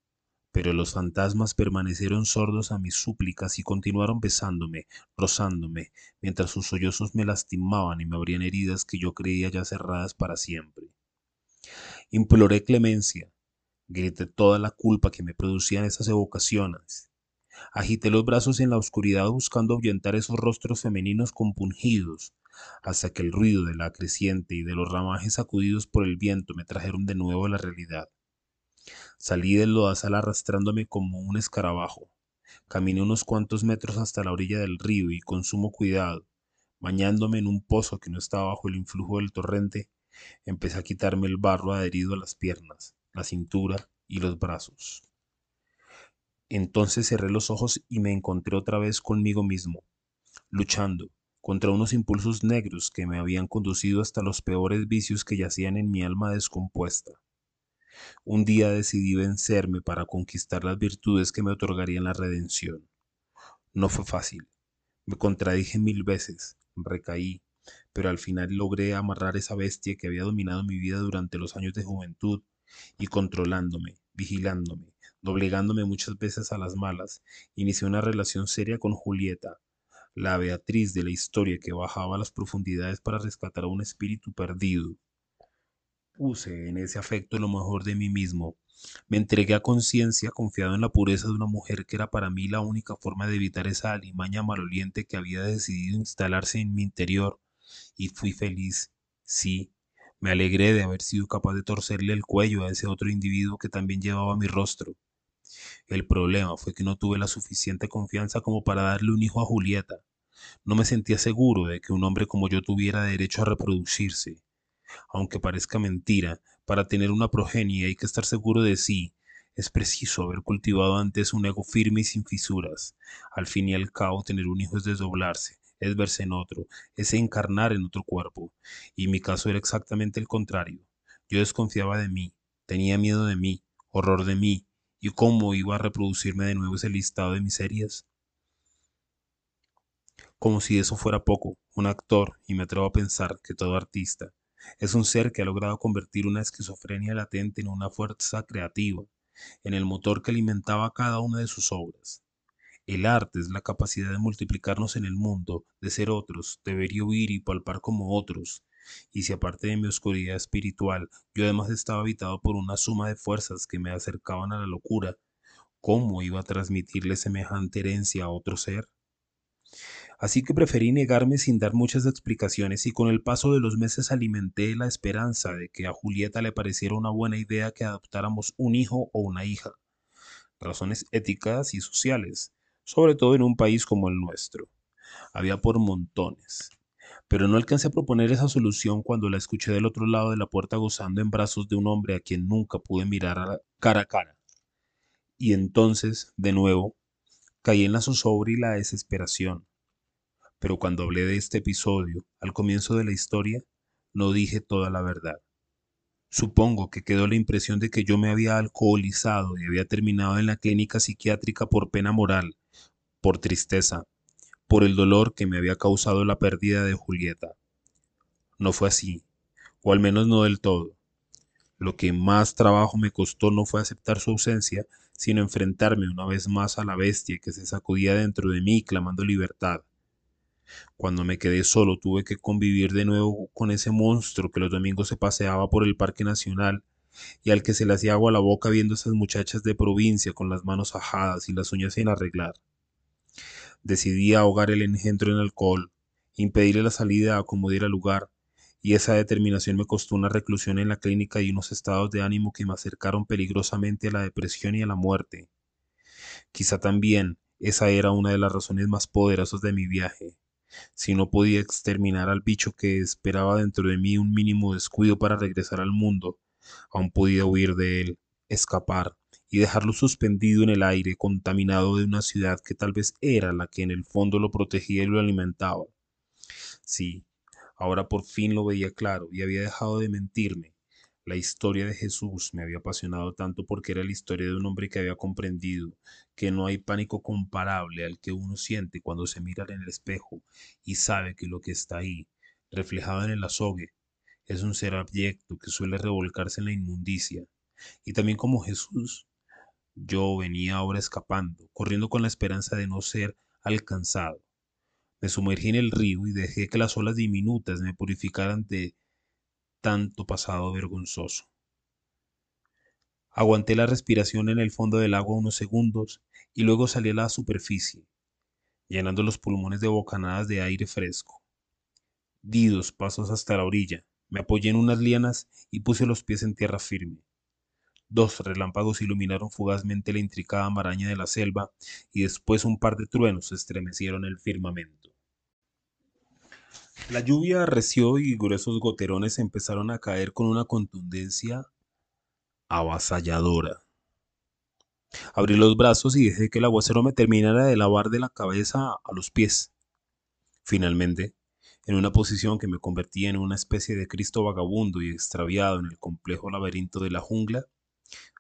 pero los fantasmas permanecieron sordos a mis súplicas y continuaron besándome, rozándome, mientras sus sollozos me lastimaban y me abrían heridas que yo creía ya cerradas para siempre. Imploré clemencia, grité toda la culpa que me producían esas evocaciones. Agité los brazos en la oscuridad buscando ahuyentar esos rostros femeninos compungidos, hasta que el ruido de la creciente y de los ramajes sacudidos por el viento me trajeron de nuevo a la realidad. Salí del lodazal arrastrándome como un escarabajo. Caminé unos cuantos metros hasta la orilla del río y con sumo cuidado, bañándome en un pozo que no estaba bajo el influjo del torrente, empecé a quitarme el barro adherido a las piernas, la cintura y los brazos. Entonces cerré los ojos y me encontré otra vez conmigo mismo, luchando contra unos impulsos negros que me habían conducido hasta los peores vicios que yacían en mi alma descompuesta. Un día decidí vencerme para conquistar las virtudes que me otorgarían la redención. No fue fácil. Me contradije mil veces, recaí, pero al final logré amarrar esa bestia que había dominado mi vida durante los años de juventud y controlándome, vigilándome, doblegándome muchas veces a las malas, inicié una relación seria con Julieta, la Beatriz de la historia que bajaba a las profundidades para rescatar a un espíritu perdido. Puse en ese afecto lo mejor de mí mismo. Me entregué a conciencia confiado en la pureza de una mujer que era para mí la única forma de evitar esa alimaña maloliente que había decidido instalarse en mi interior. Y fui feliz. Sí, me alegré de haber sido capaz de torcerle el cuello a ese otro individuo que también llevaba mi rostro. El problema fue que no tuve la suficiente confianza como para darle un hijo a Julieta. No me sentía seguro de que un hombre como yo tuviera derecho a reproducirse. Aunque parezca mentira, para tener una progenie hay que estar seguro de sí. Es preciso haber cultivado antes un ego firme y sin fisuras. Al fin y al cabo, tener un hijo es desdoblarse, es verse en otro, es encarnar en otro cuerpo. Y mi caso era exactamente el contrario. Yo desconfiaba de mí, tenía miedo de mí, horror de mí, y cómo iba a reproducirme de nuevo ese listado de miserias. Como si eso fuera poco, un actor, y me atrevo a pensar que todo artista, es un ser que ha logrado convertir una esquizofrenia latente en una fuerza creativa, en el motor que alimentaba cada una de sus obras. El arte es la capacidad de multiplicarnos en el mundo, de ser otros, de ver y oír y palpar como otros. Y si aparte de mi oscuridad espiritual, yo además estaba habitado por una suma de fuerzas que me acercaban a la locura, ¿cómo iba a transmitirle semejante herencia a otro ser? Así que preferí negarme sin dar muchas explicaciones y con el paso de los meses alimenté la esperanza de que a Julieta le pareciera una buena idea que adoptáramos un hijo o una hija. Razones éticas y sociales, sobre todo en un país como el nuestro. Había por montones. Pero no alcancé a proponer esa solución cuando la escuché del otro lado de la puerta gozando en brazos de un hombre a quien nunca pude mirar cara a cara. Y entonces, de nuevo, caí en la zozobra y la desesperación pero cuando hablé de este episodio, al comienzo de la historia, no dije toda la verdad. Supongo que quedó la impresión de que yo me había alcoholizado y había terminado en la clínica psiquiátrica por pena moral, por tristeza, por el dolor que me había causado la pérdida de Julieta. No fue así, o al menos no del todo. Lo que más trabajo me costó no fue aceptar su ausencia, sino enfrentarme una vez más a la bestia que se sacudía dentro de mí clamando libertad. Cuando me quedé solo tuve que convivir de nuevo con ese monstruo que los domingos se paseaba por el Parque Nacional y al que se le hacía agua a la boca viendo esas muchachas de provincia con las manos ajadas y las uñas sin arreglar. Decidí ahogar el engendro en alcohol, impedirle la salida a como diera lugar, y esa determinación me costó una reclusión en la clínica y unos estados de ánimo que me acercaron peligrosamente a la depresión y a la muerte. Quizá también esa era una de las razones más poderosas de mi viaje, si no podía exterminar al bicho que esperaba dentro de mí un mínimo descuido para regresar al mundo, aún podía huir de él, escapar y dejarlo suspendido en el aire contaminado de una ciudad que tal vez era la que en el fondo lo protegía y lo alimentaba. Sí, ahora por fin lo veía claro y había dejado de mentirme. La historia de Jesús me había apasionado tanto porque era la historia de un hombre que había comprendido que no hay pánico comparable al que uno siente cuando se mira en el espejo y sabe que lo que está ahí, reflejado en el azogue, es un ser abyecto que suele revolcarse en la inmundicia. Y también como Jesús, yo venía ahora escapando, corriendo con la esperanza de no ser alcanzado. Me sumergí en el río y dejé que las olas diminutas me purificaran de tanto pasado vergonzoso. Aguanté la respiración en el fondo del agua unos segundos y luego salí a la superficie, llenando los pulmones de bocanadas de aire fresco. Di dos pasos hasta la orilla, me apoyé en unas lianas y puse los pies en tierra firme. Dos relámpagos iluminaron fugazmente la intricada maraña de la selva y después un par de truenos estremecieron el firmamento. La lluvia arreció y gruesos goterones empezaron a caer con una contundencia avasalladora. Abrí los brazos y dejé que el aguacero me terminara de lavar de la cabeza a los pies. Finalmente, en una posición que me convertía en una especie de Cristo vagabundo y extraviado en el complejo laberinto de la jungla,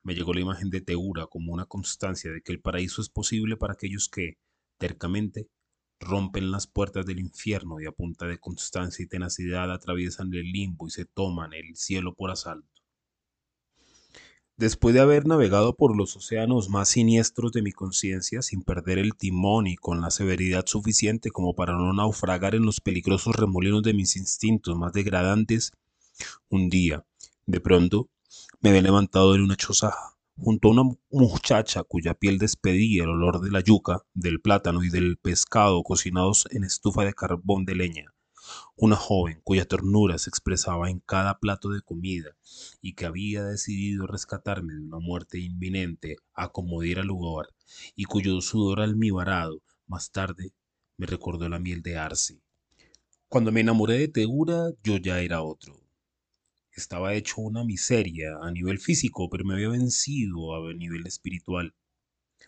me llegó la imagen de Teura como una constancia de que el paraíso es posible para aquellos que, tercamente, rompen las puertas del infierno y a punta de constancia y tenacidad atraviesan el limbo y se toman el cielo por asalto. Después de haber navegado por los océanos más siniestros de mi conciencia sin perder el timón y con la severidad suficiente como para no naufragar en los peligrosos remolinos de mis instintos más degradantes, un día, de pronto, me había levantado en una choza junto a una muchacha cuya piel despedía el olor de la yuca, del plátano y del pescado cocinados en estufa de carbón de leña. Una joven cuya ternura se expresaba en cada plato de comida y que había decidido rescatarme de una muerte inminente a como diera lugar y cuyo sudor almibarado más tarde me recordó la miel de arce. Cuando me enamoré de Tegura, yo ya era otro. Estaba hecho una miseria a nivel físico, pero me había vencido a nivel espiritual.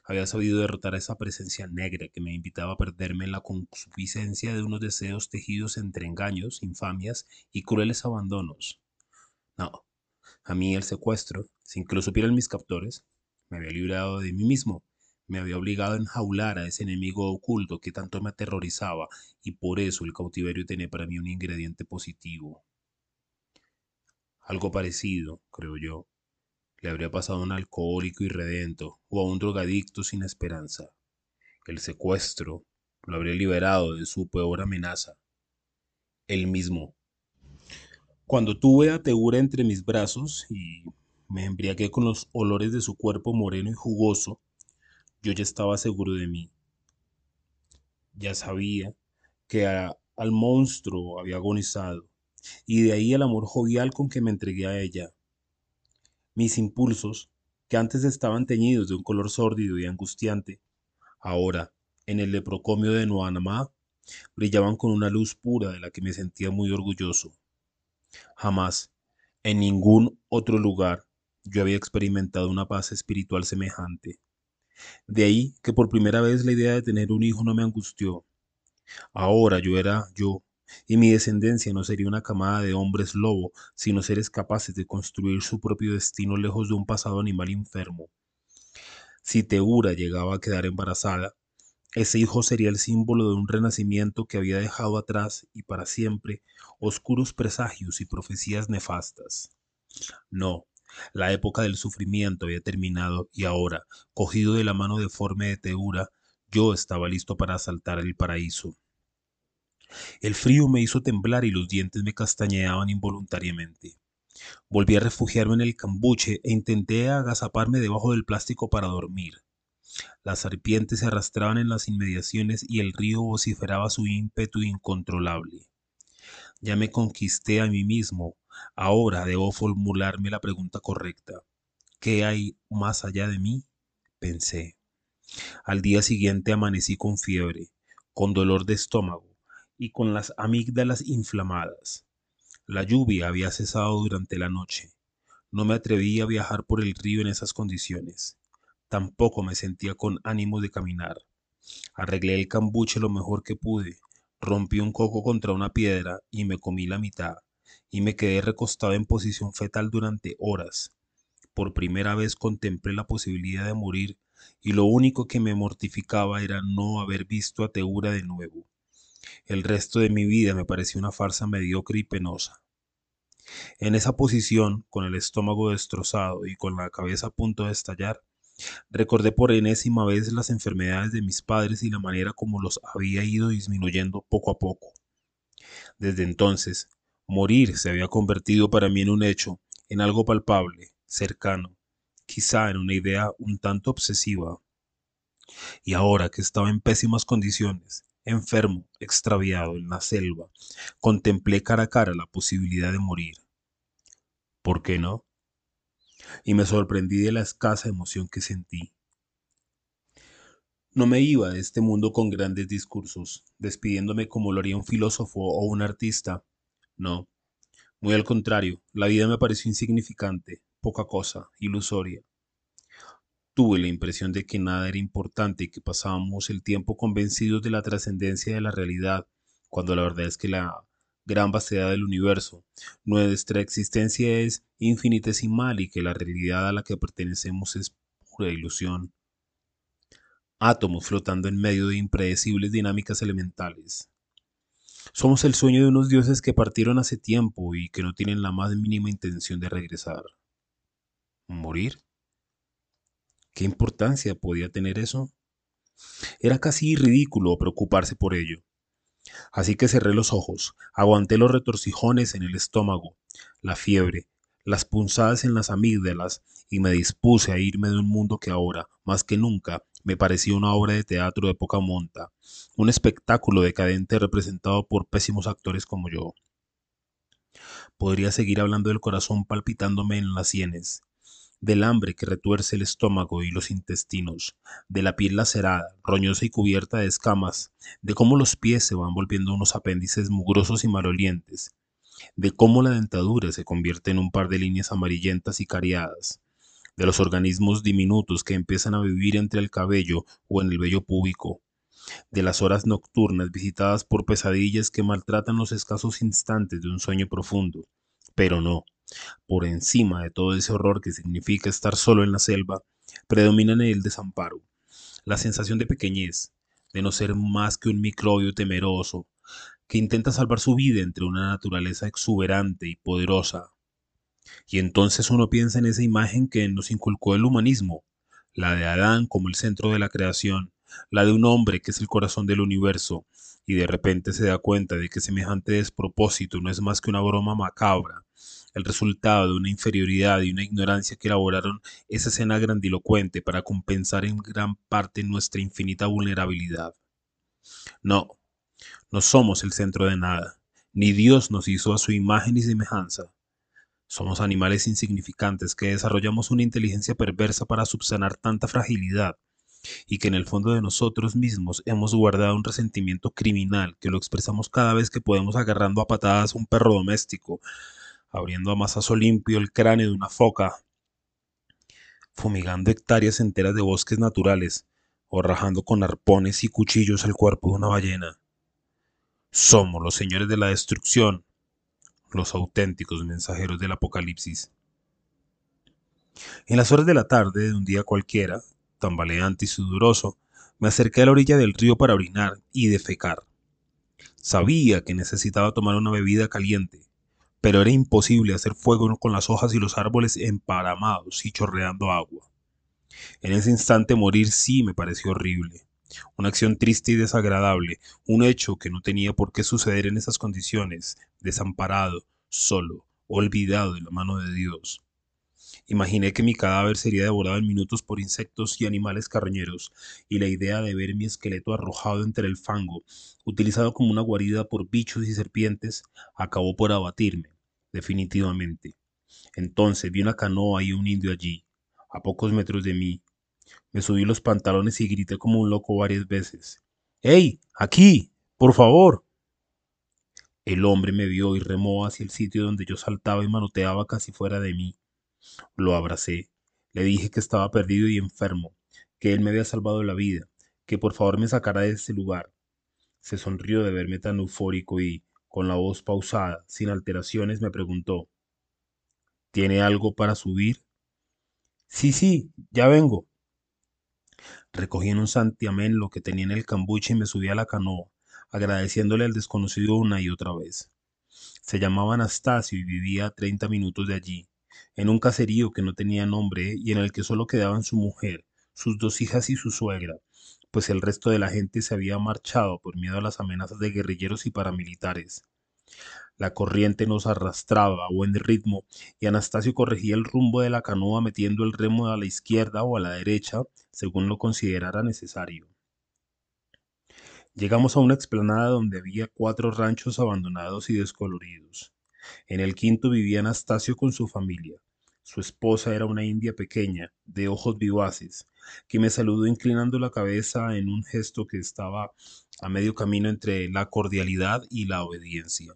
Había sabido derrotar a esa presencia negra que me invitaba a perderme en la consuficiencia de unos deseos tejidos entre engaños, infamias y crueles abandonos. No, a mí el secuestro, sin que lo supieran mis captores, me había librado de mí mismo, me había obligado a enjaular a ese enemigo oculto que tanto me aterrorizaba y por eso el cautiverio tenía para mí un ingrediente positivo. Algo parecido, creo yo, le habría pasado a un alcohólico irredento o a un drogadicto sin esperanza. El secuestro lo habría liberado de su peor amenaza. Él mismo. Cuando tuve a Tegura entre mis brazos y me embriagué con los olores de su cuerpo moreno y jugoso, yo ya estaba seguro de mí. Ya sabía que al monstruo había agonizado y de ahí el amor jovial con que me entregué a ella. Mis impulsos, que antes estaban teñidos de un color sórdido y angustiante, ahora, en el leprocomio de Noanamá, brillaban con una luz pura de la que me sentía muy orgulloso. Jamás, en ningún otro lugar, yo había experimentado una paz espiritual semejante. De ahí que por primera vez la idea de tener un hijo no me angustió. Ahora yo era yo, y mi descendencia no sería una camada de hombres lobo, sino seres capaces de construir su propio destino lejos de un pasado animal enfermo. Si Teura llegaba a quedar embarazada, ese hijo sería el símbolo de un renacimiento que había dejado atrás y para siempre oscuros presagios y profecías nefastas. No, la época del sufrimiento había terminado y ahora, cogido de la mano deforme de Teura, yo estaba listo para asaltar el paraíso. El frío me hizo temblar y los dientes me castañeaban involuntariamente. Volví a refugiarme en el cambuche e intenté agazaparme debajo del plástico para dormir. Las serpientes se arrastraban en las inmediaciones y el río vociferaba su ímpetu incontrolable. Ya me conquisté a mí mismo. Ahora debo formularme la pregunta correcta. ¿Qué hay más allá de mí? pensé. Al día siguiente amanecí con fiebre, con dolor de estómago, y con las amígdalas inflamadas. La lluvia había cesado durante la noche. No me atreví a viajar por el río en esas condiciones. tampoco me sentía con ánimo de caminar. Arreglé el cambuche lo mejor que pude, rompí un coco contra una piedra y me comí la mitad, y me quedé recostado en posición fetal durante horas. Por primera vez contemplé la posibilidad de morir y lo único que me mortificaba era no haber visto a Teura de nuevo. El resto de mi vida me pareció una farsa mediocre y penosa. En esa posición, con el estómago destrozado y con la cabeza a punto de estallar, recordé por enésima vez las enfermedades de mis padres y la manera como los había ido disminuyendo poco a poco. Desde entonces, morir se había convertido para mí en un hecho, en algo palpable, cercano, quizá en una idea un tanto obsesiva. Y ahora que estaba en pésimas condiciones, enfermo, extraviado en la selva, contemplé cara a cara la posibilidad de morir. ¿Por qué no? Y me sorprendí de la escasa emoción que sentí. No me iba de este mundo con grandes discursos, despidiéndome como lo haría un filósofo o un artista. No. Muy al contrario, la vida me pareció insignificante, poca cosa, ilusoria. Tuve la impresión de que nada era importante y que pasábamos el tiempo convencidos de la trascendencia de la realidad, cuando la verdad es que la gran vastedad del universo, nuestra existencia es infinitesimal y que la realidad a la que pertenecemos es pura ilusión. Átomos flotando en medio de impredecibles dinámicas elementales. Somos el sueño de unos dioses que partieron hace tiempo y que no tienen la más mínima intención de regresar. ¿Morir? ¿Qué importancia podía tener eso? Era casi ridículo preocuparse por ello. Así que cerré los ojos, aguanté los retorcijones en el estómago, la fiebre, las punzadas en las amígdalas y me dispuse a irme de un mundo que ahora, más que nunca, me parecía una obra de teatro de poca monta, un espectáculo decadente representado por pésimos actores como yo. Podría seguir hablando del corazón palpitándome en las sienes, del hambre que retuerce el estómago y los intestinos, de la piel lacerada, roñosa y cubierta de escamas, de cómo los pies se van volviendo unos apéndices mugrosos y malolientes, de cómo la dentadura se convierte en un par de líneas amarillentas y cariadas, de los organismos diminutos que empiezan a vivir entre el cabello o en el vello púbico, de las horas nocturnas visitadas por pesadillas que maltratan los escasos instantes de un sueño profundo. Pero no, por encima de todo ese horror que significa estar solo en la selva, predomina en el desamparo, la sensación de pequeñez, de no ser más que un microbio temeroso, que intenta salvar su vida entre una naturaleza exuberante y poderosa. Y entonces uno piensa en esa imagen que nos inculcó el humanismo, la de Adán como el centro de la creación, la de un hombre que es el corazón del universo, y de repente se da cuenta de que semejante despropósito no es más que una broma macabra, el resultado de una inferioridad y una ignorancia que elaboraron esa escena grandilocuente para compensar en gran parte nuestra infinita vulnerabilidad. No, no somos el centro de nada, ni Dios nos hizo a su imagen y semejanza. Somos animales insignificantes que desarrollamos una inteligencia perversa para subsanar tanta fragilidad y que en el fondo de nosotros mismos hemos guardado un resentimiento criminal que lo expresamos cada vez que podemos agarrando a patadas un perro doméstico, abriendo a masazo limpio el cráneo de una foca, fumigando hectáreas enteras de bosques naturales o rajando con arpones y cuchillos el cuerpo de una ballena. Somos los señores de la destrucción, los auténticos mensajeros del apocalipsis. En las horas de la tarde de un día cualquiera, tambaleante y sudoroso, me acerqué a la orilla del río para orinar y defecar. Sabía que necesitaba tomar una bebida caliente, pero era imposible hacer fuego con las hojas y los árboles emparamados y chorreando agua. En ese instante morir sí me pareció horrible, una acción triste y desagradable, un hecho que no tenía por qué suceder en esas condiciones, desamparado, solo, olvidado de la mano de Dios. Imaginé que mi cadáver sería devorado en minutos por insectos y animales carroñeros, y la idea de ver mi esqueleto arrojado entre el fango, utilizado como una guarida por bichos y serpientes, acabó por abatirme, definitivamente. Entonces vi una canoa y un indio allí, a pocos metros de mí. Me subí los pantalones y grité como un loco varias veces. ¡Ey! ¡Aquí! ¡Por favor! El hombre me vio y remó hacia el sitio donde yo saltaba y manoteaba casi fuera de mí. Lo abracé, Le dije que estaba perdido y enfermo, que él me había salvado la vida, que por favor me sacara de este lugar. Se sonrió de verme tan eufórico y, con la voz pausada, sin alteraciones, me preguntó, ¿Tiene algo para subir? Sí, sí, ya vengo. Recogí en un santiamén lo que tenía en el cambuche y me subí a la canoa, agradeciéndole al desconocido una y otra vez. Se llamaba Anastasio y vivía a 30 minutos de allí, en un caserío que no tenía nombre y en el que solo quedaban su mujer, sus dos hijas y su suegra, pues el resto de la gente se había marchado por miedo a las amenazas de guerrilleros y paramilitares. La corriente nos arrastraba a buen ritmo y Anastasio corregía el rumbo de la canoa metiendo el remo a la izquierda o a la derecha, según lo considerara necesario. Llegamos a una explanada donde había cuatro ranchos abandonados y descoloridos. En el quinto vivía Anastasio con su familia. Su esposa era una india pequeña, de ojos vivaces, que me saludó inclinando la cabeza en un gesto que estaba a medio camino entre la cordialidad y la obediencia.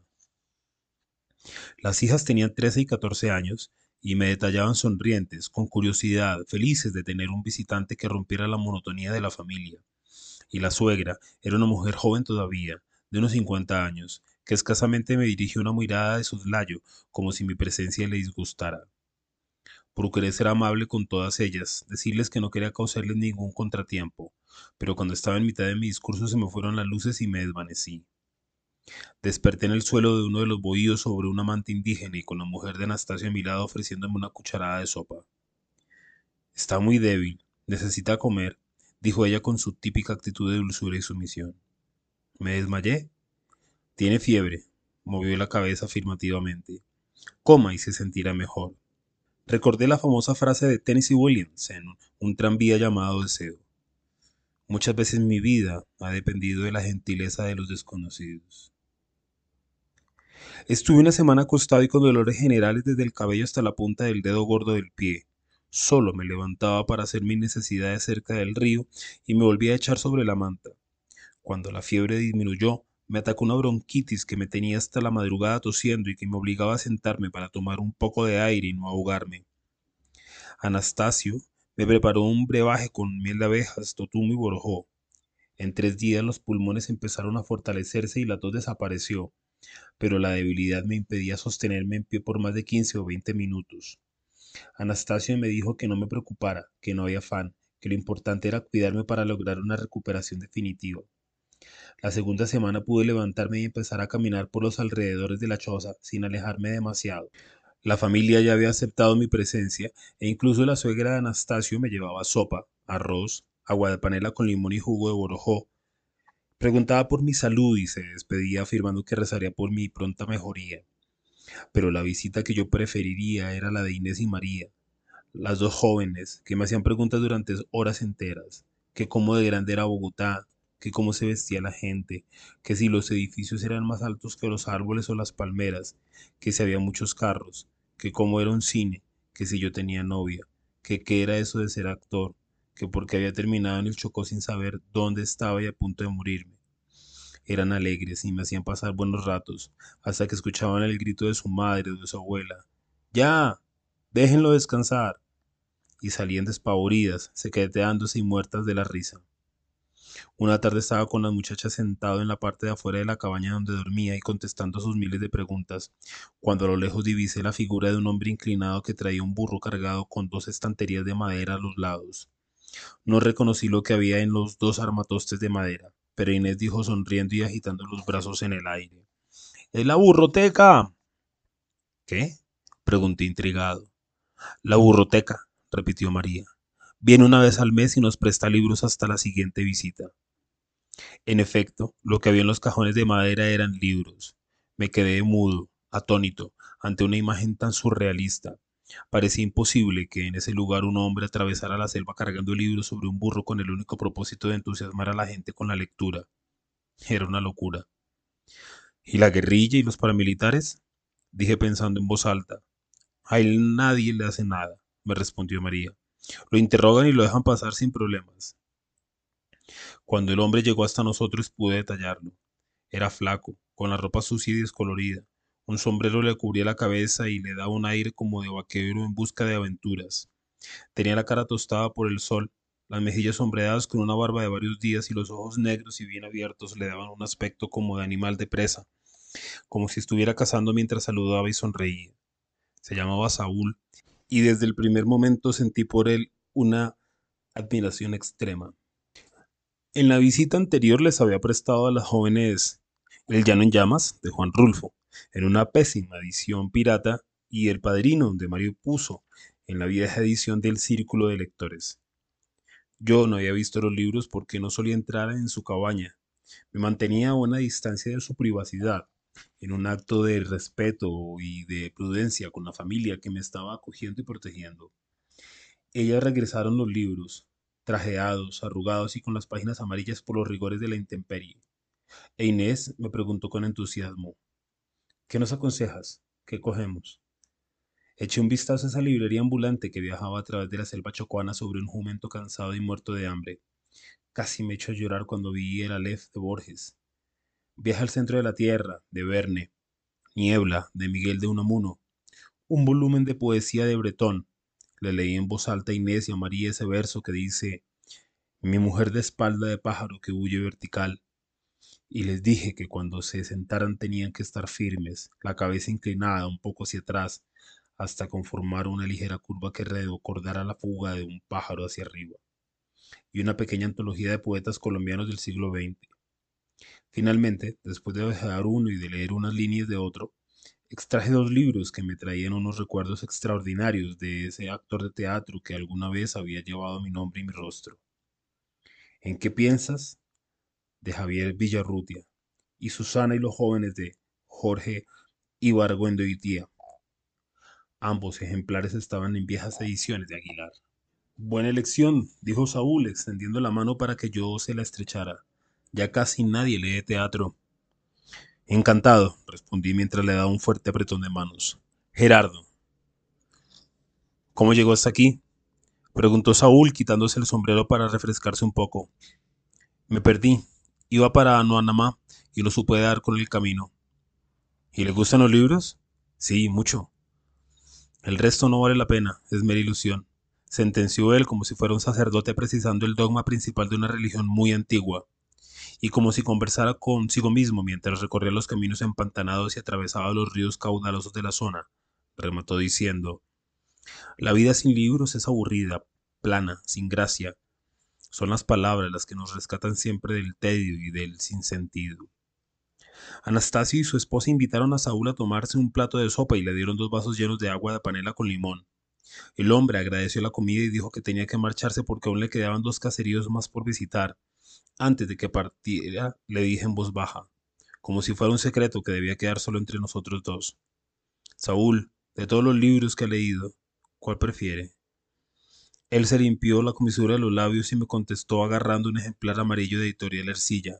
Las hijas tenían 13 y 14 años y me detallaban sonrientes, con curiosidad, felices de tener un visitante que rompiera la monotonía de la familia. Y la suegra era una mujer joven todavía, de unos 50 años, que escasamente me dirigió una mirada de soslayo, como si mi presencia le disgustara. Procuré ser amable con todas ellas, decirles que no quería causarles ningún contratiempo, pero cuando estaba en mitad de mi discurso se me fueron las luces y me desvanecí. Desperté en el suelo de uno de los bohíos sobre una manta indígena y con la mujer de Anastasio a mi lado ofreciéndome una cucharada de sopa. Está muy débil, necesita comer, dijo ella con su típica actitud de dulzura y sumisión. Me desmayé. Tiene fiebre, movió la cabeza afirmativamente. Coma y se sentirá mejor. Recordé la famosa frase de Tennessee Williams en un tranvía llamado Deseo. Muchas veces mi vida ha dependido de la gentileza de los desconocidos. Estuve una semana acostado y con dolores generales desde el cabello hasta la punta del dedo gordo del pie. Solo me levantaba para hacer mis necesidades cerca del río y me volvía a echar sobre la manta. Cuando la fiebre disminuyó, me atacó una bronquitis que me tenía hasta la madrugada tosiendo y que me obligaba a sentarme para tomar un poco de aire y no ahogarme. Anastasio me preparó un brebaje con miel de abejas, totumo y borojó. En tres días los pulmones empezaron a fortalecerse y la tos desapareció pero la debilidad me impedía sostenerme en pie por más de 15 o 20 minutos. Anastasio me dijo que no me preocupara, que no había afán, que lo importante era cuidarme para lograr una recuperación definitiva. La segunda semana pude levantarme y empezar a caminar por los alrededores de la choza sin alejarme demasiado. La familia ya había aceptado mi presencia e incluso la suegra de Anastasio me llevaba sopa, arroz, agua de panela con limón y jugo de borojó, Preguntaba por mi salud y se despedía afirmando que rezaría por mi pronta mejoría. Pero la visita que yo preferiría era la de Inés y María, las dos jóvenes que me hacían preguntas durante horas enteras, que cómo de grande era Bogotá, que cómo se vestía la gente, que si los edificios eran más altos que los árboles o las palmeras, que si había muchos carros, que cómo era un cine, que si yo tenía novia, que qué era eso de ser actor, que porque había terminado en el Chocó sin saber dónde estaba y a punto de morirme. Eran alegres y me hacían pasar buenos ratos, hasta que escuchaban el grito de su madre o de su abuela. ¡Ya! ¡Déjenlo descansar! Y salían despavoridas, secreteándose y muertas de la risa. Una tarde estaba con las muchachas sentado en la parte de afuera de la cabaña donde dormía y contestando sus miles de preguntas, cuando a lo lejos divisé la figura de un hombre inclinado que traía un burro cargado con dos estanterías de madera a los lados. No reconocí lo que había en los dos armatostes de madera, pero Inés dijo sonriendo y agitando los brazos en el aire. ¡Es la burroteca! ¿Qué? pregunté intrigado. La burroteca, repitió María. Viene una vez al mes y nos presta libros hasta la siguiente visita. En efecto, lo que había en los cajones de madera eran libros. Me quedé mudo, atónito, ante una imagen tan surrealista, Parecía imposible que en ese lugar un hombre atravesara la selva cargando libros sobre un burro con el único propósito de entusiasmar a la gente con la lectura. Era una locura. ¿Y la guerrilla y los paramilitares? Dije pensando en voz alta. A él nadie le hace nada, me respondió María. Lo interrogan y lo dejan pasar sin problemas. Cuando el hombre llegó hasta nosotros pude detallarlo. Era flaco, con la ropa sucia y descolorida, un sombrero le cubría la cabeza y le daba un aire como de vaquero en busca de aventuras. Tenía la cara tostada por el sol, las mejillas sombreadas con una barba de varios días y los ojos negros y bien abiertos le daban un aspecto como de animal de presa, como si estuviera cazando mientras saludaba y sonreía. Se llamaba Saúl y desde el primer momento sentí por él una admiración extrema. En la visita anterior les había prestado a las jóvenes El Llano en Llamas de Juan Rulfo, en una pésima edición pirata, y El Padrino de Mario Puzo, en la vieja edición del Círculo de Lectores. Yo no había visto los libros porque no solía entrar en su cabaña. Me mantenía a una distancia de su privacidad, en un acto de respeto y de prudencia con la familia que me estaba acogiendo y protegiendo. Ellas regresaron los libros, trajeados, arrugados y con las páginas amarillas por los rigores de la intemperie. E Inés me preguntó con entusiasmo, ¿qué nos aconsejas? ¿Qué cogemos? Eché un vistazo a esa librería ambulante que viajaba a través de la selva chocuana sobre un jumento cansado y muerto de hambre. Casi me echó a llorar cuando vi el Aleph de Borges. Viaja al centro de la tierra, de Verne. Niebla, de Miguel de Unamuno. Un volumen de poesía de Bretón, le leí en voz alta a Inés y a María ese verso que dice, mi mujer de espalda de pájaro que huye vertical. Y les dije que cuando se sentaran tenían que estar firmes, la cabeza inclinada un poco hacia atrás, hasta conformar una ligera curva que recordara la fuga de un pájaro hacia arriba. Y una pequeña antología de poetas colombianos del siglo XX. Finalmente, después de dejar uno y de leer unas líneas de otro, Extraje dos libros que me traían unos recuerdos extraordinarios de ese actor de teatro que alguna vez había llevado mi nombre y mi rostro. ¿En qué piensas? de Javier Villarrutia y Susana y los jóvenes de Jorge Ibargüengoitia. Ambos ejemplares estaban en viejas ediciones de Aguilar. Buena elección, dijo Saúl, extendiendo la mano para que yo se la estrechara. Ya casi nadie lee teatro. Encantado, respondí mientras le daba un fuerte apretón de manos. Gerardo. ¿Cómo llegó hasta aquí? preguntó Saúl quitándose el sombrero para refrescarse un poco. Me perdí. Iba para Noanamá y lo supe dar con el camino. ¿Y le gustan los libros? Sí, mucho. El resto no vale la pena, es mera ilusión, sentenció él como si fuera un sacerdote precisando el dogma principal de una religión muy antigua y como si conversara consigo mismo mientras recorría los caminos empantanados y atravesaba los ríos caudalosos de la zona, remató diciendo La vida sin libros es aburrida, plana, sin gracia. Son las palabras las que nos rescatan siempre del tedio y del sinsentido. Anastasio y su esposa invitaron a Saúl a tomarse un plato de sopa y le dieron dos vasos llenos de agua de panela con limón. El hombre agradeció la comida y dijo que tenía que marcharse porque aún le quedaban dos caseríos más por visitar, antes de que partiera, le dije en voz baja, como si fuera un secreto que debía quedar solo entre nosotros dos. Saúl, de todos los libros que ha leído, ¿cuál prefiere? Él se limpió la comisura de los labios y me contestó agarrando un ejemplar amarillo de editorial Ercilla.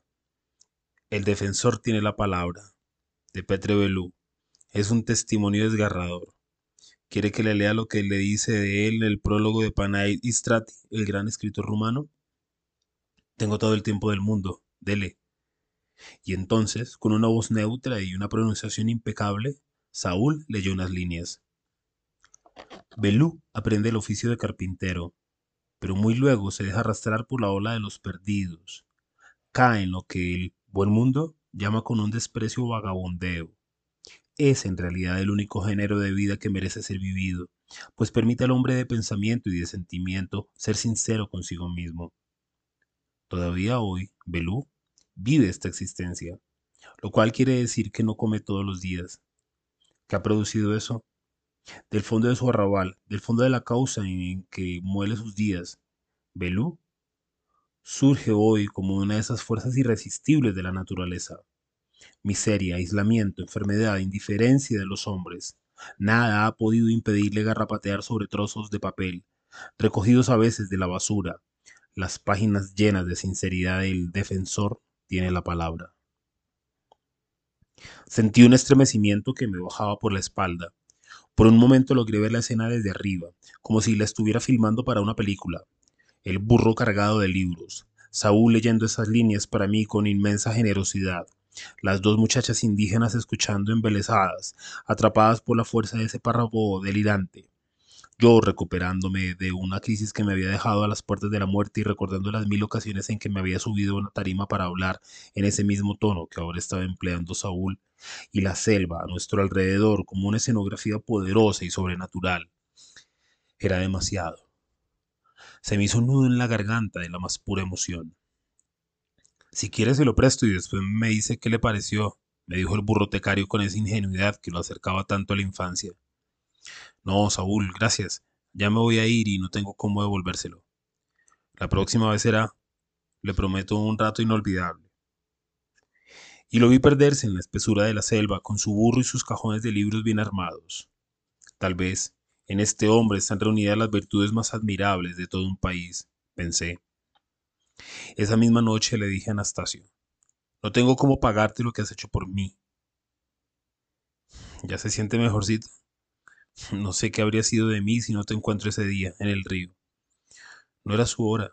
El defensor tiene la palabra, de Petre Belú. Es un testimonio desgarrador. ¿Quiere que le lea lo que le dice de él en el prólogo de Panay Istrati, el gran escritor rumano? Tengo todo el tiempo del mundo, dele. Y entonces, con una voz neutra y una pronunciación impecable, Saúl leyó unas líneas. Belú aprende el oficio de carpintero, pero muy luego se deja arrastrar por la ola de los perdidos. Cae en lo que el buen mundo llama con un desprecio vagabondeo. Es en realidad el único género de vida que merece ser vivido, pues permite al hombre de pensamiento y de sentimiento ser sincero consigo mismo. Todavía hoy, Belú vive esta existencia, lo cual quiere decir que no come todos los días. ¿Qué ha producido eso? Del fondo de su arrabal, del fondo de la causa en que muele sus días, Belú surge hoy como una de esas fuerzas irresistibles de la naturaleza. Miseria, aislamiento, enfermedad, indiferencia de los hombres. Nada ha podido impedirle garrapatear sobre trozos de papel, recogidos a veces de la basura, las páginas llenas de sinceridad del defensor tiene la palabra. Sentí un estremecimiento que me bajaba por la espalda. Por un momento logré ver la escena desde arriba, como si la estuviera filmando para una película. El burro cargado de libros, Saúl leyendo esas líneas para mí con inmensa generosidad, las dos muchachas indígenas escuchando embelesadas, atrapadas por la fuerza de ese párrafo delirante, yo recuperándome de una crisis que me había dejado a las puertas de la muerte y recordando las mil ocasiones en que me había subido a una tarima para hablar en ese mismo tono que ahora estaba empleando Saúl, y la selva a nuestro alrededor como una escenografía poderosa y sobrenatural. Era demasiado. Se me hizo un nudo en la garganta de la más pura emoción. Si quieres se lo presto y después me dice qué le pareció, me dijo el burrotecario con esa ingenuidad que lo acercaba tanto a la infancia. No, Saúl, gracias. Ya me voy a ir y no tengo cómo devolvérselo. La próxima vez será, le prometo, un rato inolvidable. Y lo vi perderse en la espesura de la selva, con su burro y sus cajones de libros bien armados. Tal vez en este hombre están reunidas las virtudes más admirables de todo un país, pensé. Esa misma noche le dije a Anastasio, no tengo cómo pagarte lo que has hecho por mí. Ya se siente mejorcito. (laughs) No sé qué habría sido de mí si no te encuentro ese día en el río. No era su hora.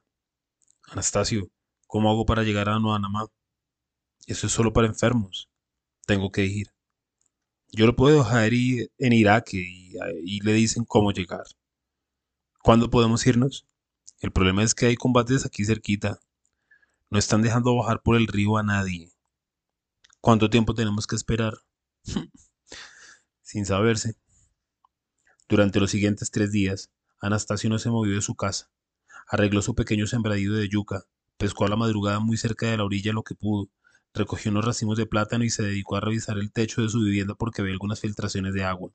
Anastasio, ¿cómo hago para llegar a Noanamá? Eso es solo para enfermos. Tengo que ir. Yo lo puedo dejar ir en Irak y, y le dicen cómo llegar. ¿Cuándo podemos irnos? El problema es que hay combates aquí cerquita. No están dejando bajar por el río a nadie. ¿Cuánto tiempo tenemos que esperar? (laughs) Sin saberse. Durante los siguientes tres días, Anastasio no se movió de su casa. Arregló su pequeño sembradío de yuca, pescó a la madrugada muy cerca de la orilla lo que pudo, recogió unos racimos de plátano y se dedicó a revisar el techo de su vivienda porque ve algunas filtraciones de agua.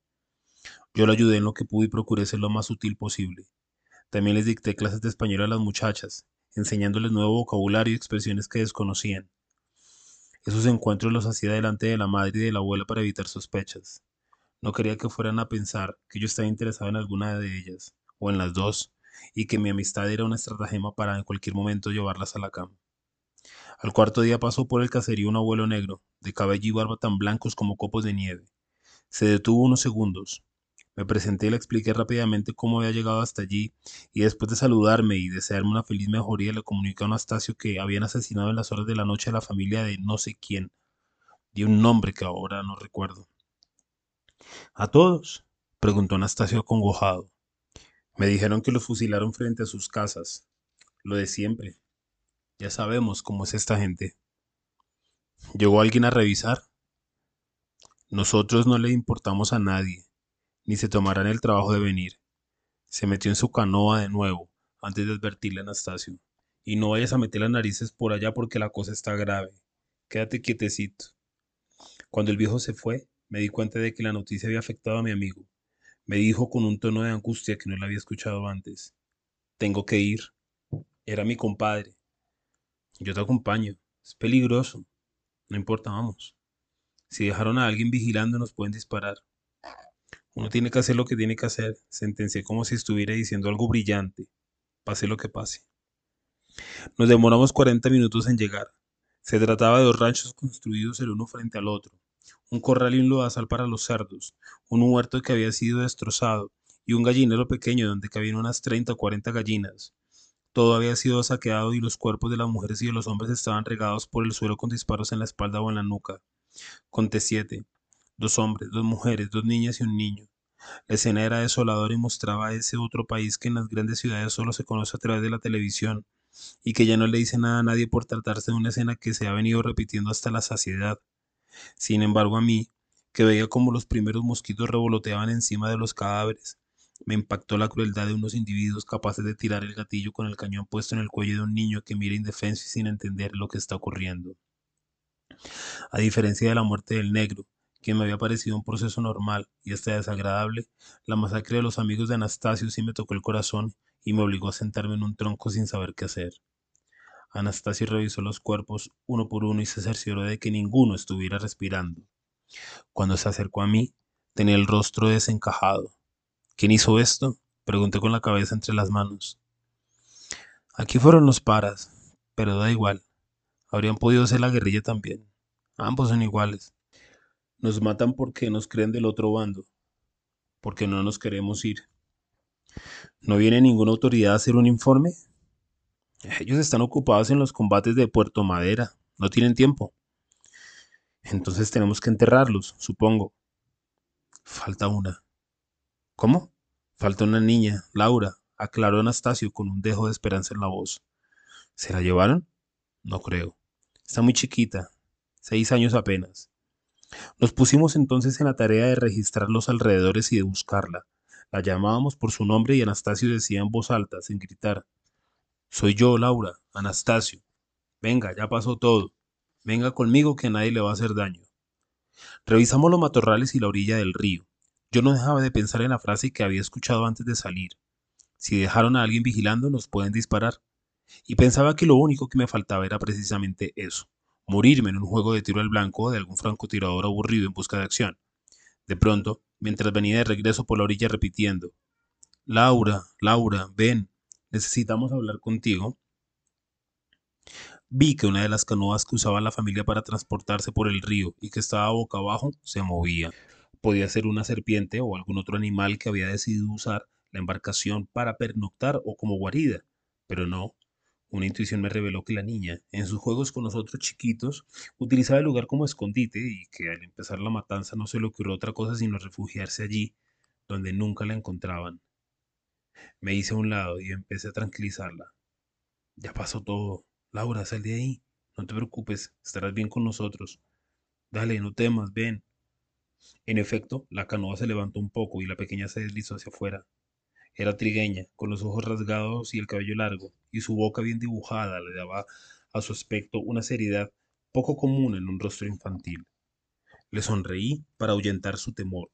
Yo lo ayudé en lo que pude y procuré ser lo más útil posible. También les dicté clases de español a las muchachas, enseñándoles nuevo vocabulario y expresiones que desconocían. Esos encuentros los hacía delante de la madre y de la abuela para evitar sospechas. No quería que fueran a pensar que yo estaba interesado en alguna de ellas, o en las dos, y que mi amistad era una estratagema para en cualquier momento llevarlas a la cama. Al cuarto día pasó por el caserío un abuelo negro, de cabello y barba tan blancos como copos de nieve. Se detuvo unos segundos. Me presenté y le expliqué rápidamente cómo había llegado hasta allí, y después de saludarme y desearme una feliz mejoría, le comuniqué a Anastasio que habían asesinado en las horas de la noche a la familia de no sé quién. Di un nombre que ahora no recuerdo. ¿A todos? preguntó Anastasio acongojado. Me dijeron que los fusilaron frente a sus casas. Lo de siempre. Ya sabemos cómo es esta gente. ¿Llegó alguien a revisar? Nosotros no le importamos a nadie, ni se tomarán el trabajo de venir. Se metió en su canoa de nuevo, antes de advertirle a Anastasio. Y no vayas a meter las narices por allá porque la cosa está grave. Quédate quietecito. Cuando el viejo se fue, me di cuenta de que la noticia había afectado a mi amigo. Me dijo con un tono de angustia que no le había escuchado antes. Tengo que ir. Era mi compadre. Yo te acompaño. Es peligroso. No importa, vamos. Si dejaron a alguien vigilando nos pueden disparar. Uno tiene que hacer lo que tiene que hacer. Sentencié como si estuviera diciendo algo brillante. Pase lo que pase. Nos demoramos 40 minutos en llegar. Se trataba de dos ranchos construidos el uno frente al otro un corral y un lodazal para los cerdos, un huerto que había sido destrozado y un gallinero pequeño donde cabían unas treinta o cuarenta gallinas. Todo había sido saqueado y los cuerpos de las mujeres y de los hombres estaban regados por el suelo con disparos en la espalda o en la nuca. Conté siete. Dos hombres, dos mujeres, dos niñas y un niño. La escena era desoladora y mostraba ese otro país que en las grandes ciudades solo se conoce a través de la televisión y que ya no le dice nada a nadie por tratarse de una escena que se ha venido repitiendo hasta la saciedad. Sin embargo, a mí, que veía como los primeros mosquitos revoloteaban encima de los cadáveres, me impactó la crueldad de unos individuos capaces de tirar el gatillo con el cañón puesto en el cuello de un niño que mira indefenso y sin entender lo que está ocurriendo. A diferencia de la muerte del negro, quien me había parecido un proceso normal y hasta desagradable, la masacre de los amigos de Anastasio sí me tocó el corazón y me obligó a sentarme en un tronco sin saber qué hacer. Anastasio revisó los cuerpos uno por uno y se cercioró de que ninguno estuviera respirando. Cuando se acercó a mí, tenía el rostro desencajado. ¿Quién hizo esto? Pregunté con la cabeza entre las manos. Aquí fueron los paras, pero da igual. Habrían podido ser la guerrilla también. Ambos son iguales. Nos matan porque nos creen del otro bando, porque no nos queremos ir. ¿No viene ninguna autoridad a hacer un informe? Ellos están ocupados en los combates de Puerto Madera. No tienen tiempo. Entonces tenemos que enterrarlos, supongo. Falta una. ¿Cómo? Falta una niña, Laura, aclaró Anastasio con un dejo de esperanza en la voz. ¿Se la llevaron? No creo. Está muy chiquita, seis años apenas. Nos pusimos entonces en la tarea de registrar los alrededores y de buscarla. La llamábamos por su nombre y Anastasio decía en voz alta, sin gritar, Soy yo, Laura, Anastasio. Venga, ya pasó todo. Venga conmigo que nadie le va a hacer daño. Revisamos los matorrales y la orilla del río. Yo no dejaba de pensar en la frase que había escuchado antes de salir. Si dejaron a alguien vigilando, nos pueden disparar. Y pensaba que lo único que me faltaba era precisamente eso, morirme en un juego de tiro al blanco de algún francotirador aburrido en busca de acción. De pronto, mientras venía de regreso por la orilla repitiendo, Laura, Laura, ven, necesitamos hablar contigo, vi que una de las canoas que usaba la familia para transportarse por el río y que estaba boca abajo se movía. Podía ser una serpiente o algún otro animal que había decidido usar la embarcación para pernoctar o como guarida, pero no, una intuición me reveló que la niña, en sus juegos con los otros chiquitos, utilizaba el lugar como escondite y que al empezar la matanza no se le ocurrió otra cosa sino refugiarse allí, donde nunca la encontraban. Me hice a un lado y empecé a tranquilizarla. Ya pasó todo. Laura, sal de ahí. No te preocupes, estarás bien con nosotros. Dale, no temas, ven. En efecto, la canoa se levantó un poco y la pequeña se deslizó hacia afuera. Era trigueña, con los ojos rasgados y el cabello largo, y su boca bien dibujada le daba a su aspecto una seriedad poco común en un rostro infantil. Le sonreí para ahuyentar su temor.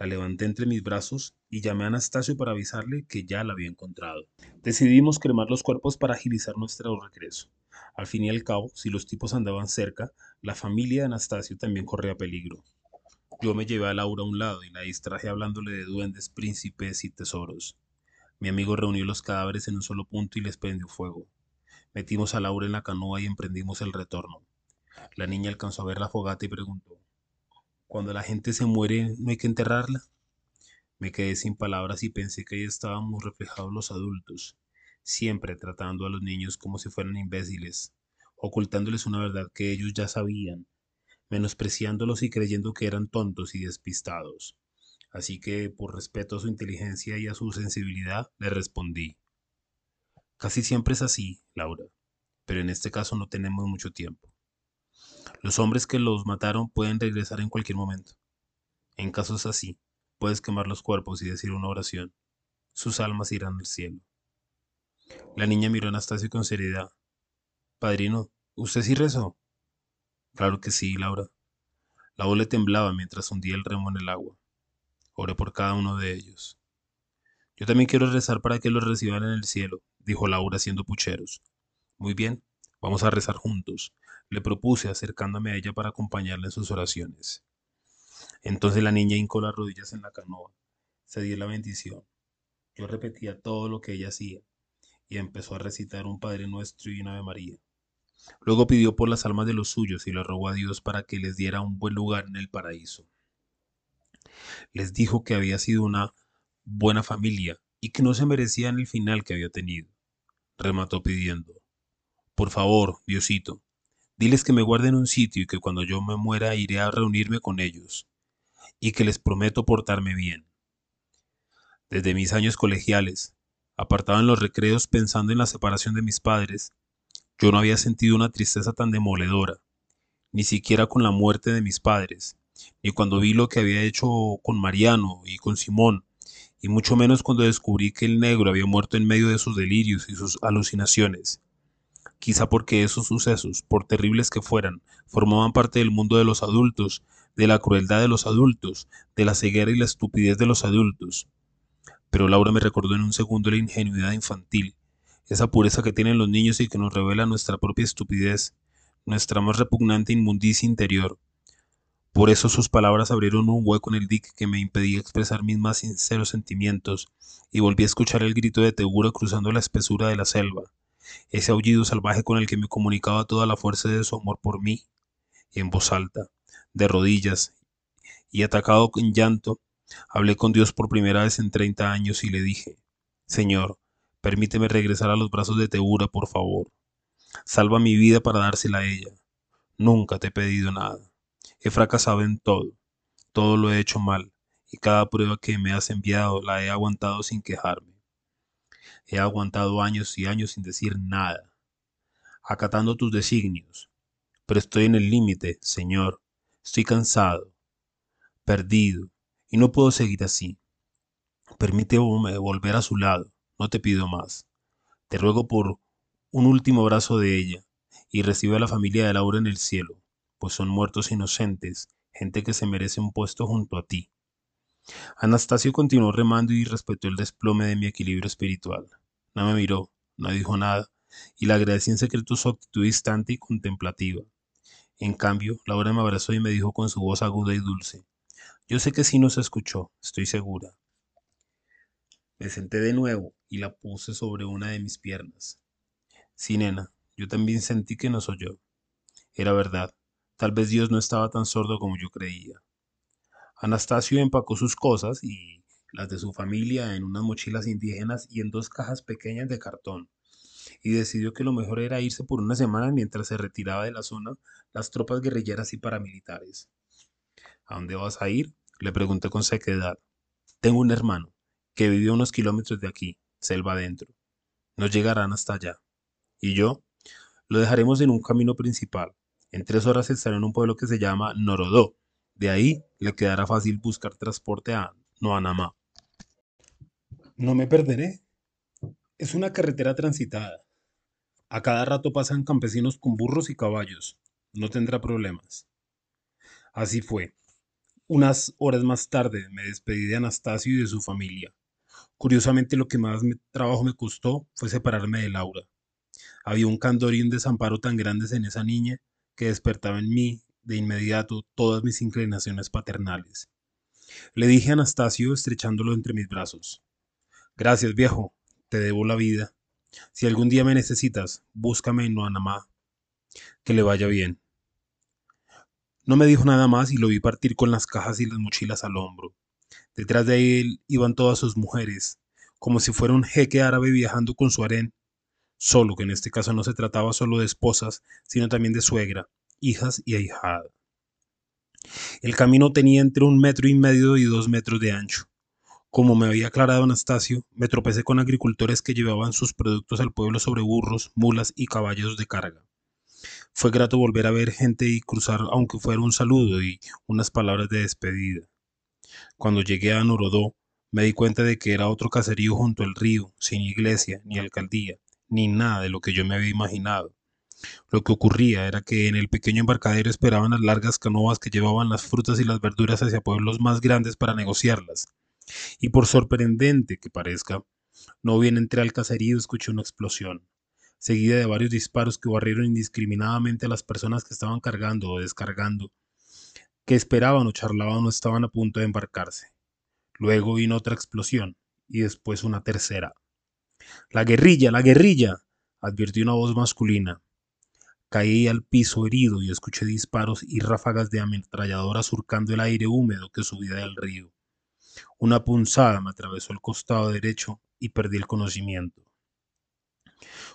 La levanté entre mis brazos y llamé a Anastasio para avisarle que ya la había encontrado. Decidimos cremar los cuerpos para agilizar nuestro regreso. Al fin y al cabo, si los tipos andaban cerca, la familia de Anastasio también corría peligro. Yo me llevé a Laura a un lado y la distraje hablándole de duendes, príncipes y tesoros. Mi amigo reunió los cadáveres en un solo punto y les prendió fuego. Metimos a Laura en la canoa y emprendimos el retorno. La niña alcanzó a ver la fogata y preguntó, ¿Cuando la gente se muere no hay que enterrarla? Me quedé sin palabras y pensé que ahí estábamos reflejados los adultos, siempre tratando a los niños como si fueran imbéciles, ocultándoles una verdad que ellos ya sabían menospreciándolos y creyendo que eran tontos y despistados. Así que, por respeto a su inteligencia y a su sensibilidad, le respondí. Casi siempre es así, Laura, pero en este caso no tenemos mucho tiempo. Los hombres que los mataron pueden regresar en cualquier momento. En casos así, puedes quemar los cuerpos y decir una oración. Sus almas irán al cielo. La niña miró a Anastasio con seriedad. Padrino, ¿usted sí rezó? Claro que sí, Laura. La voz le temblaba mientras hundía el remo en el agua. Oré por cada uno de ellos. Yo también quiero rezar para que los reciban en el cielo, dijo Laura haciendo pucheros. Muy bien, vamos a rezar juntos, le propuse acercándome a ella para acompañarla en sus oraciones. Entonces la niña hincó las rodillas en la canoa, se dio la bendición. Yo repetía todo lo que ella hacía y empezó a recitar un Padre Nuestro y una Ave María. Luego pidió por las almas de los suyos y le rogó a Dios para que les diera un buen lugar en el paraíso. Les dijo que había sido una buena familia y que no se merecían el final que había tenido. Remató pidiendo, Por favor, Diosito, diles que me guarden un sitio y que cuando yo me muera iré a reunirme con ellos, y que les prometo portarme bien. Desde mis años colegiales, apartado en los recreos pensando en la separación de mis padres, yo no había sentido una tristeza tan demoledora, ni siquiera con la muerte de mis padres, ni cuando vi lo que había hecho con Mariano y con Simón, y mucho menos cuando descubrí que el negro había muerto en medio de sus delirios y sus alucinaciones. Quizá porque esos sucesos, por terribles que fueran, formaban parte del mundo de los adultos, de la crueldad de los adultos, de la ceguera y la estupidez de los adultos. Pero Laura me recordó en un segundo la ingenuidad infantil, esa pureza que tienen los niños y que nos revela nuestra propia estupidez, nuestra más repugnante inmundicia interior. Por eso sus palabras abrieron un hueco en el dique que me impedía expresar mis más sinceros sentimientos, y volví a escuchar el grito de Tegura cruzando la espesura de la selva, ese aullido salvaje con el que me comunicaba toda la fuerza de su amor por mí, en voz alta, de rodillas, y atacado en llanto, hablé con Dios por primera vez en treinta años y le dije, Señor, Permíteme regresar a los brazos de Teura, por favor. Salva mi vida para dársela a ella. Nunca te he pedido nada. He fracasado en todo. Todo lo he hecho mal. y cada prueba que me has enviado la he aguantado sin quejarme. He aguantado años y años sin decir nada, acatando tus designios, pero estoy en el límite, Señor, estoy cansado, perdido, y no puedo seguir así. Permíteme volver a su lado, no te pido más. Te ruego por un último abrazo de ella, y recibe a la familia de Laura en el cielo, pues son muertos inocentes, gente que se merece un puesto junto a ti. Anastasio continuó remando y respetó el desplome de mi equilibrio espiritual. No me miró, no dijo nada, y le agradecí en secreto su actitud distante y contemplativa. En cambio, Laura me abrazó y me dijo con su voz aguda y dulce, Yo sé que sí nos escuchó, estoy segura. Me senté de nuevo y la puse sobre una de mis piernas. Sí, nena, yo también sentí que nos oyó. Era verdad, tal vez Dios no estaba tan sordo como yo creía. Anastasio empacó sus cosas y las de su familia en unas mochilas indígenas y en dos cajas pequeñas de cartón, y decidió que lo mejor era irse por una semana mientras se retiraba de la zona las tropas guerrilleras y paramilitares. ¿A dónde vas a ir? Le pregunté con sequedad. Tengo un hermano, que vive unos kilómetros de aquí, selva adentro. No llegarán hasta allá. ¿Y yo? Lo dejaremos en un camino principal. En tres horas estaré en un pueblo que se llama Norodó, de ahí le quedará fácil buscar transporte a Noanamá. No me perderé. Es una carretera transitada. A cada rato pasan campesinos con burros y caballos. No tendrá problemas. Así fue. Unas horas más tarde me despedí de Anastasio y de su familia. Curiosamente lo que más trabajo me costó fue separarme de Laura. Había un candor y un desamparo tan grandes en esa niña que despertaba en mí de inmediato todas mis inclinaciones paternales. Le dije a Anastasio estrechándolo entre mis brazos. Gracias, viejo, te debo la vida. Si algún día me necesitas, búscame en Noanamá. Que le vaya bien. No me dijo nada más y lo vi partir con las cajas y las mochilas al hombro. Detrás de él iban todas sus mujeres, como si fuera un jeque árabe viajando con su harén, solo que en este caso no se trataba solo de esposas, sino también de suegra, hijas y ahijada. El camino tenía entre un metro y medio y dos metros de ancho. Como me había aclarado Anastasio, me tropecé con agricultores que llevaban sus productos al pueblo sobre burros, mulas y caballos de carga. Fue grato volver a ver gente y cruzar, aunque fuera un saludo y unas palabras de despedida. Cuando llegué a Norodó, me di cuenta de que era otro caserío junto al río, sin iglesia, ni alcaldía, ni nada de lo que yo me había imaginado. Lo que ocurría era que en el pequeño embarcadero esperaban las largas canoas que llevaban las frutas y las verduras hacia pueblos más grandes para negociarlas. Y por sorprendente que parezca, no bien entré al caserío escuché una explosión, seguida de varios disparos que barrieron indiscriminadamente a las personas que estaban cargando o descargando, que esperaban o charlaban o estaban a punto de embarcarse. Luego vino otra explosión y después una tercera. La guerrilla, la guerrilla, advirtió una voz masculina. Caí al piso herido y escuché disparos y ráfagas de ametralladora surcando el aire húmedo que subía del río. Una punzada me atravesó el costado derecho y perdí el conocimiento.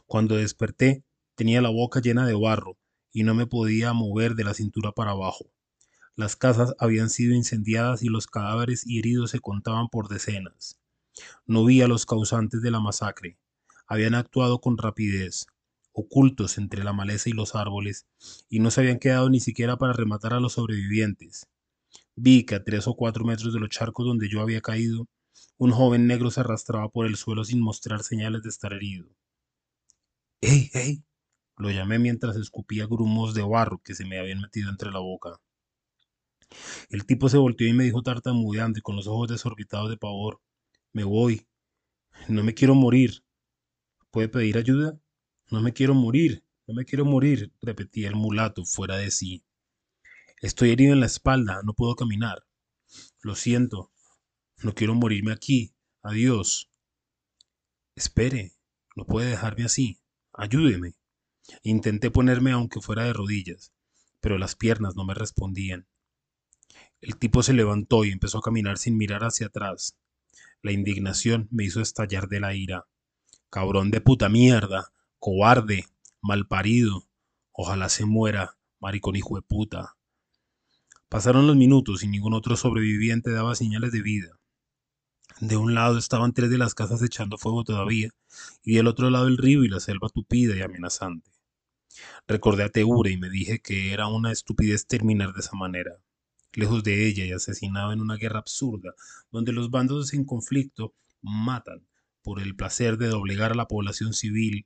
Cuando desperté, tenía la boca llena de barro y no me podía mover de la cintura para abajo. Las casas habían sido incendiadas y los cadáveres y heridos se contaban por decenas. No vi a los causantes de la masacre. Habían actuado con rapidez, ocultos entre la maleza y los árboles, y no se habían quedado ni siquiera para rematar a los sobrevivientes. Vi que a tres o cuatro metros de los charcos donde yo había caído, un joven negro se arrastraba por el suelo sin mostrar señales de estar herido. ¡Ey, ey! Lo llamé mientras escupía grumos de barro que se me habían metido entre la boca. El tipo se volteó y me dijo tartamudeando y con los ojos desorbitados de pavor: Me voy. No me quiero morir. ¿Puede pedir ayuda? No me quiero morir, no me quiero morir, repetía el mulato fuera de sí. Estoy herido en la espalda, no puedo caminar. Lo siento, no quiero morirme aquí. Adiós. Espere, no puede dejarme así. Ayúdeme. Intenté ponerme aunque fuera de rodillas, pero las piernas no me respondían. El tipo se levantó y empezó a caminar sin mirar hacia atrás. La indignación me hizo estallar de la ira. Cabrón de puta mierda, cobarde, malparido, ojalá se muera, maricón hijo de puta. Pasaron los minutos y ningún otro sobreviviente daba señales de vida. De un lado estaban tres de las casas echando fuego todavía, y del otro lado el río y la selva tupida y amenazante. Recordé a Teure y me dije que era una estupidez terminar de esa manera, lejos de ella y asesinado en una guerra absurda, donde los bandos en conflicto matan por el placer de doblegar a la población civil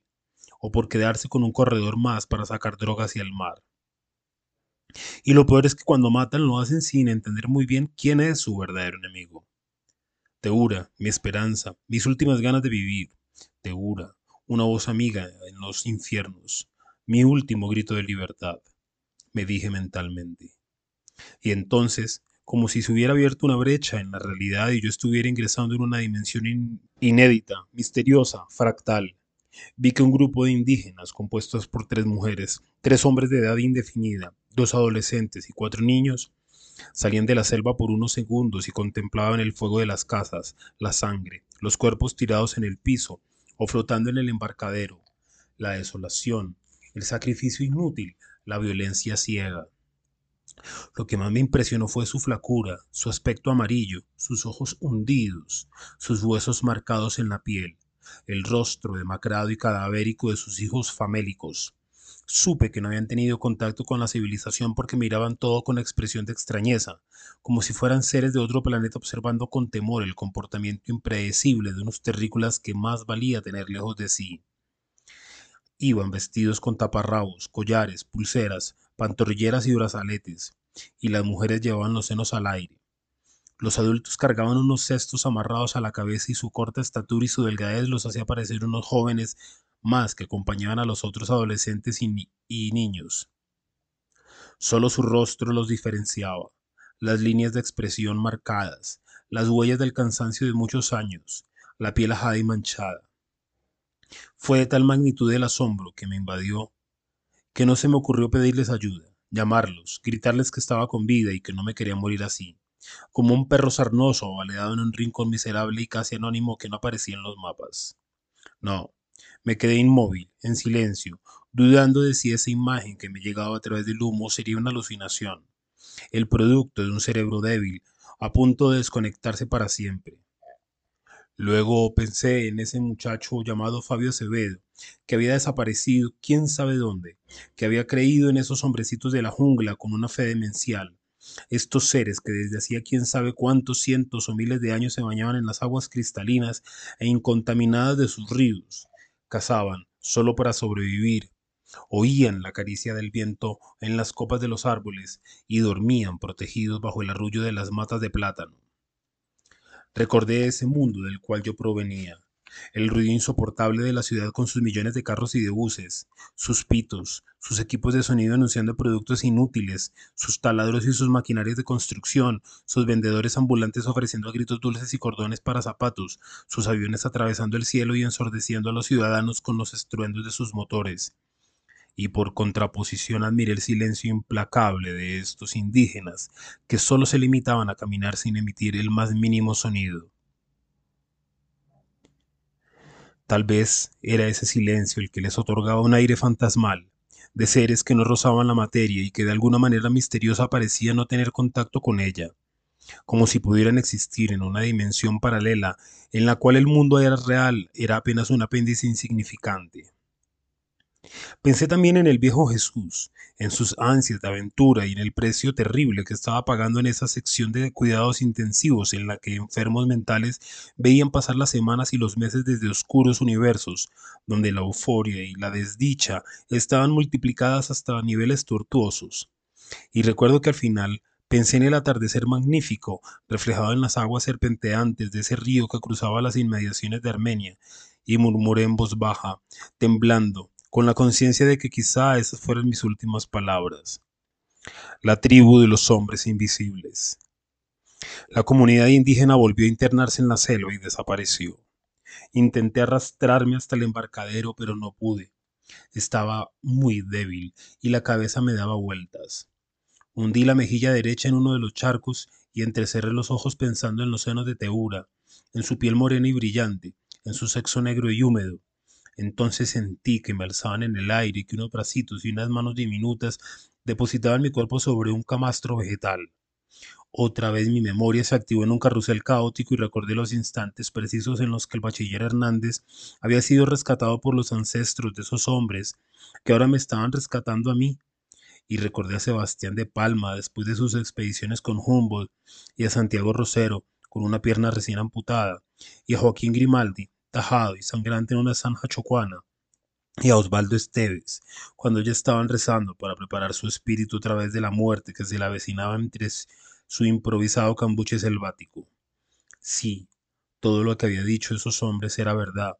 o por quedarse con un corredor más para sacar drogas hacia el mar. Y lo peor es que cuando matan lo hacen sin entender muy bien quién es su verdadero enemigo. Teura, mi esperanza, mis últimas ganas de vivir. Teura, una voz amiga en los infiernos, mi último grito de libertad, me dije mentalmente. Y entonces, como si se hubiera abierto una brecha en la realidad y yo estuviera ingresando en una dimensión inédita, misteriosa, fractal, vi que un grupo de indígenas compuestos por tres mujeres, tres hombres de edad indefinida, dos adolescentes y cuatro niños, salían de la selva por unos segundos y contemplaban el fuego de las casas, la sangre, los cuerpos tirados en el piso o flotando en el embarcadero, la desolación, el sacrificio inútil, la violencia ciega. Lo que más me impresionó fue su flacura, su aspecto amarillo, sus ojos hundidos, sus huesos marcados en la piel, el rostro demacrado y cadavérico de sus hijos famélicos. Supe que no habían tenido contacto con la civilización porque miraban todo con expresión de extrañeza, como si fueran seres de otro planeta observando con temor el comportamiento impredecible de unos terrícolas que más valía tener lejos de sí. Iban vestidos con taparrabos, collares, pulseras, pantorrilleras y brazaletes, y las mujeres llevaban los senos al aire. Los adultos cargaban unos cestos amarrados a la cabeza y su corta estatura y su delgadez los hacía parecer unos jóvenes más que acompañaban a los otros adolescentes y, niños. Solo su rostro los diferenciaba, las líneas de expresión marcadas, las huellas del cansancio de muchos años, la piel ajada y manchada. Fue de tal magnitud el asombro que me invadió que no se me ocurrió pedirles ayuda, llamarlos, gritarles que estaba con vida y que no me quería morir así, como un perro sarnoso valedado en un rincón miserable y casi anónimo que no aparecía en los mapas. No, me quedé inmóvil, en silencio, dudando de si esa imagen que me llegaba a través del humo sería una alucinación, el producto de un cerebro débil, a punto de desconectarse para siempre. Luego pensé en ese muchacho llamado Fabio Acevedo, que había desaparecido quién sabe dónde, que había creído en esos hombrecitos de la jungla con una fe demencial. Estos seres que desde hacía quién sabe cuántos cientos o miles de años se bañaban en las aguas cristalinas e incontaminadas de sus ríos, cazaban solo para sobrevivir, oían la caricia del viento en las copas de los árboles y dormían protegidos bajo el arrullo de las matas de plátano. Recordé ese mundo del cual yo provenía, el ruido insoportable de la ciudad con sus millones de carros y de buses, sus pitos, sus equipos de sonido anunciando productos inútiles, sus taladros y sus maquinarias de construcción, sus vendedores ambulantes ofreciendo gritos dulces y cordones para zapatos, sus aviones atravesando el cielo y ensordeciendo a los ciudadanos con los estruendos de sus motores y por contraposición admiré el silencio implacable de estos indígenas, que solo se limitaban a caminar sin emitir el más mínimo sonido. Tal vez era ese silencio el que les otorgaba un aire fantasmal, de seres que no rozaban la materia y que de alguna manera misteriosa parecían no tener contacto con ella, como si pudieran existir en una dimensión paralela en la cual el mundo era real era apenas un apéndice insignificante. Pensé también en el viejo Jesús, en sus ansias de aventura y en el precio terrible que estaba pagando en esa sección de cuidados intensivos en la que enfermos mentales veían pasar las semanas y los meses desde oscuros universos, donde la euforia y la desdicha estaban multiplicadas hasta niveles tortuosos. Y recuerdo que al final Pensé en el atardecer magnífico reflejado en las aguas serpenteantes de ese río que cruzaba las inmediaciones de Armenia, y murmuré en voz baja, temblando, con la conciencia de que quizá esas fueran mis últimas palabras. La tribu de los hombres invisibles. La comunidad indígena volvió a internarse en la selva y desapareció. Intenté arrastrarme hasta el embarcadero, pero no pude. Estaba muy débil y la cabeza me daba vueltas. Hundí la mejilla derecha en uno de los charcos y entrecerré los ojos pensando en los senos de Teura, en su piel morena y brillante, en su sexo negro y húmedo, entonces sentí que me alzaban en el aire y que unos bracitos y unas manos diminutas depositaban mi cuerpo sobre un camastro vegetal. Otra vez mi memoria se activó en un carrusel caótico y recordé los instantes precisos en los que el bachiller Hernández había sido rescatado por los ancestros de esos hombres que ahora me estaban rescatando a mí. Y recordé a Sebastián de Palma después de sus expediciones con Humboldt y a Santiago Rosero con una pierna recién amputada y a Joaquín Grimaldi tajado y sangrante en una zanja chocuana y a Osvaldo Esteves, cuando ya estaban rezando para preparar su espíritu a través de la muerte que se le avecinaba entre su improvisado cambuche selvático. Sí, todo lo que había dicho esos hombres era verdad,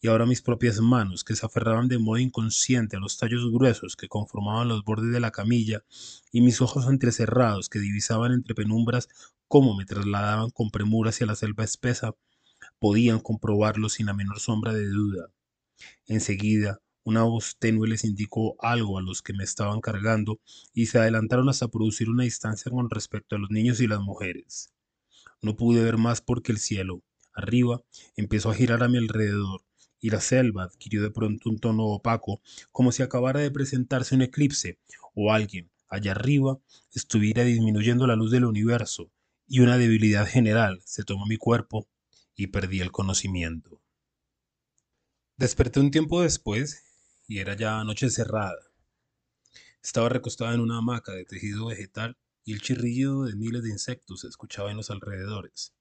y ahora mis propias manos, que se aferraban de modo inconsciente a los tallos gruesos que conformaban los bordes de la camilla, y mis ojos entrecerrados que divisaban entre penumbras cómo me trasladaban con premura hacia la selva espesa, podían comprobarlo sin la menor sombra de duda. Enseguida, una voz tenue les indicó algo a los que me estaban cargando y se adelantaron hasta producir una distancia con respecto a los niños y las mujeres. No pude ver más porque el cielo, arriba, empezó a girar a mi alrededor y la selva adquirió de pronto un tono opaco, como si acabara de presentarse un eclipse o alguien, allá arriba, estuviera disminuyendo la luz del universo, y una debilidad general se tomó mi cuerpo y perdí el conocimiento. Desperté un tiempo después y era ya noche cerrada. Estaba recostada en una hamaca de tejido vegetal y el chirrido de miles de insectos se escuchaba en los alrededores.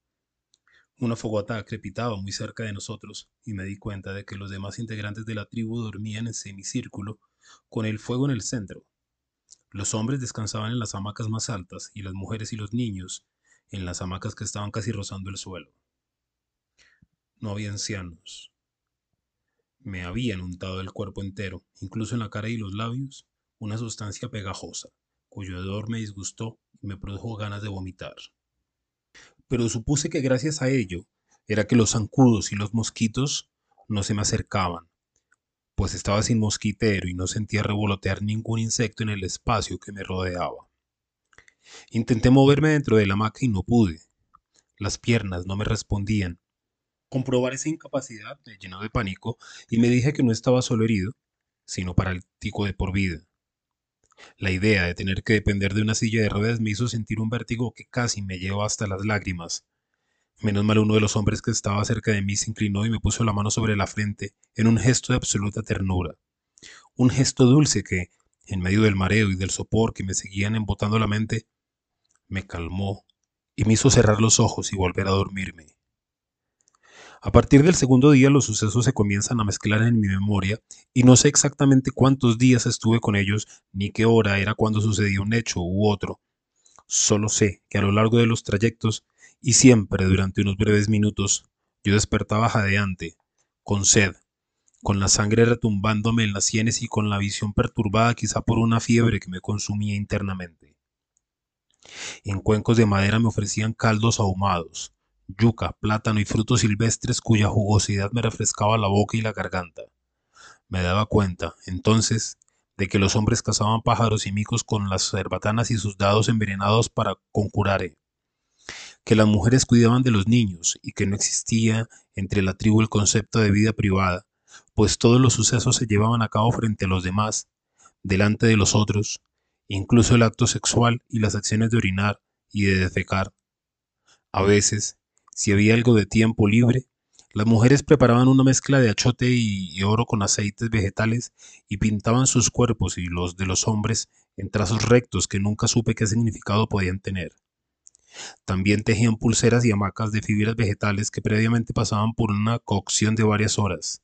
Una fogata crepitaba muy cerca de nosotros y me di cuenta de que los demás integrantes de la tribu dormían en semicírculo con el fuego en el centro. Los hombres descansaban en las hamacas más altas y las mujeres y los niños en las hamacas que estaban casi rozando el suelo. No había ancianos. Me habían untado el cuerpo entero, incluso en la cara y los labios, una sustancia pegajosa, cuyo hedor me disgustó y me produjo ganas de vomitar. Pero supuse que gracias a ello era que los zancudos y los mosquitos no se me acercaban, pues estaba sin mosquitero y no sentía revolotear ningún insecto en el espacio que me rodeaba. Intenté moverme dentro de la hamaca y no pude. Las piernas no me respondían Comprobar esa incapacidad me llenó de pánico y me dije que no estaba solo herido, sino paralítico de por vida. La idea de tener que depender de una silla de ruedas me hizo sentir un vértigo que casi me llevó hasta las lágrimas. Menos mal uno de los hombres que estaba cerca de mí se inclinó y me puso la mano sobre la frente en un gesto de absoluta ternura. Un gesto dulce que, en medio del mareo y del sopor que me seguían embotando la mente, me calmó y me hizo cerrar los ojos y volver a dormirme. A partir del segundo día los sucesos se comienzan a mezclar en mi memoria y no sé exactamente cuántos días estuve con ellos ni qué hora era cuando sucedió un hecho u otro. Solo sé que a lo largo de los trayectos y siempre durante unos breves minutos yo despertaba jadeante, con sed, con la sangre retumbándome en las sienes y con la visión perturbada quizá por una fiebre que me consumía internamente. En cuencos de madera me ofrecían caldos ahumados, yuca, plátano y frutos silvestres cuya jugosidad me refrescaba la boca y la garganta. Me daba cuenta, entonces, de que los hombres cazaban pájaros y micos con las cerbatanas y sus dados envenenados para concurare, que las mujeres cuidaban de los niños y que no existía entre la tribu el concepto de vida privada, pues todos los sucesos se llevaban a cabo frente a los demás, delante de los otros, incluso el acto sexual y las acciones de orinar y de defecar. A veces, si había algo de tiempo libre, las mujeres preparaban una mezcla de achote y, oro con aceites vegetales y pintaban sus cuerpos y los de los hombres en trazos rectos que nunca supe qué significado podían tener. También tejían pulseras y hamacas de fibras vegetales que previamente pasaban por una cocción de varias horas.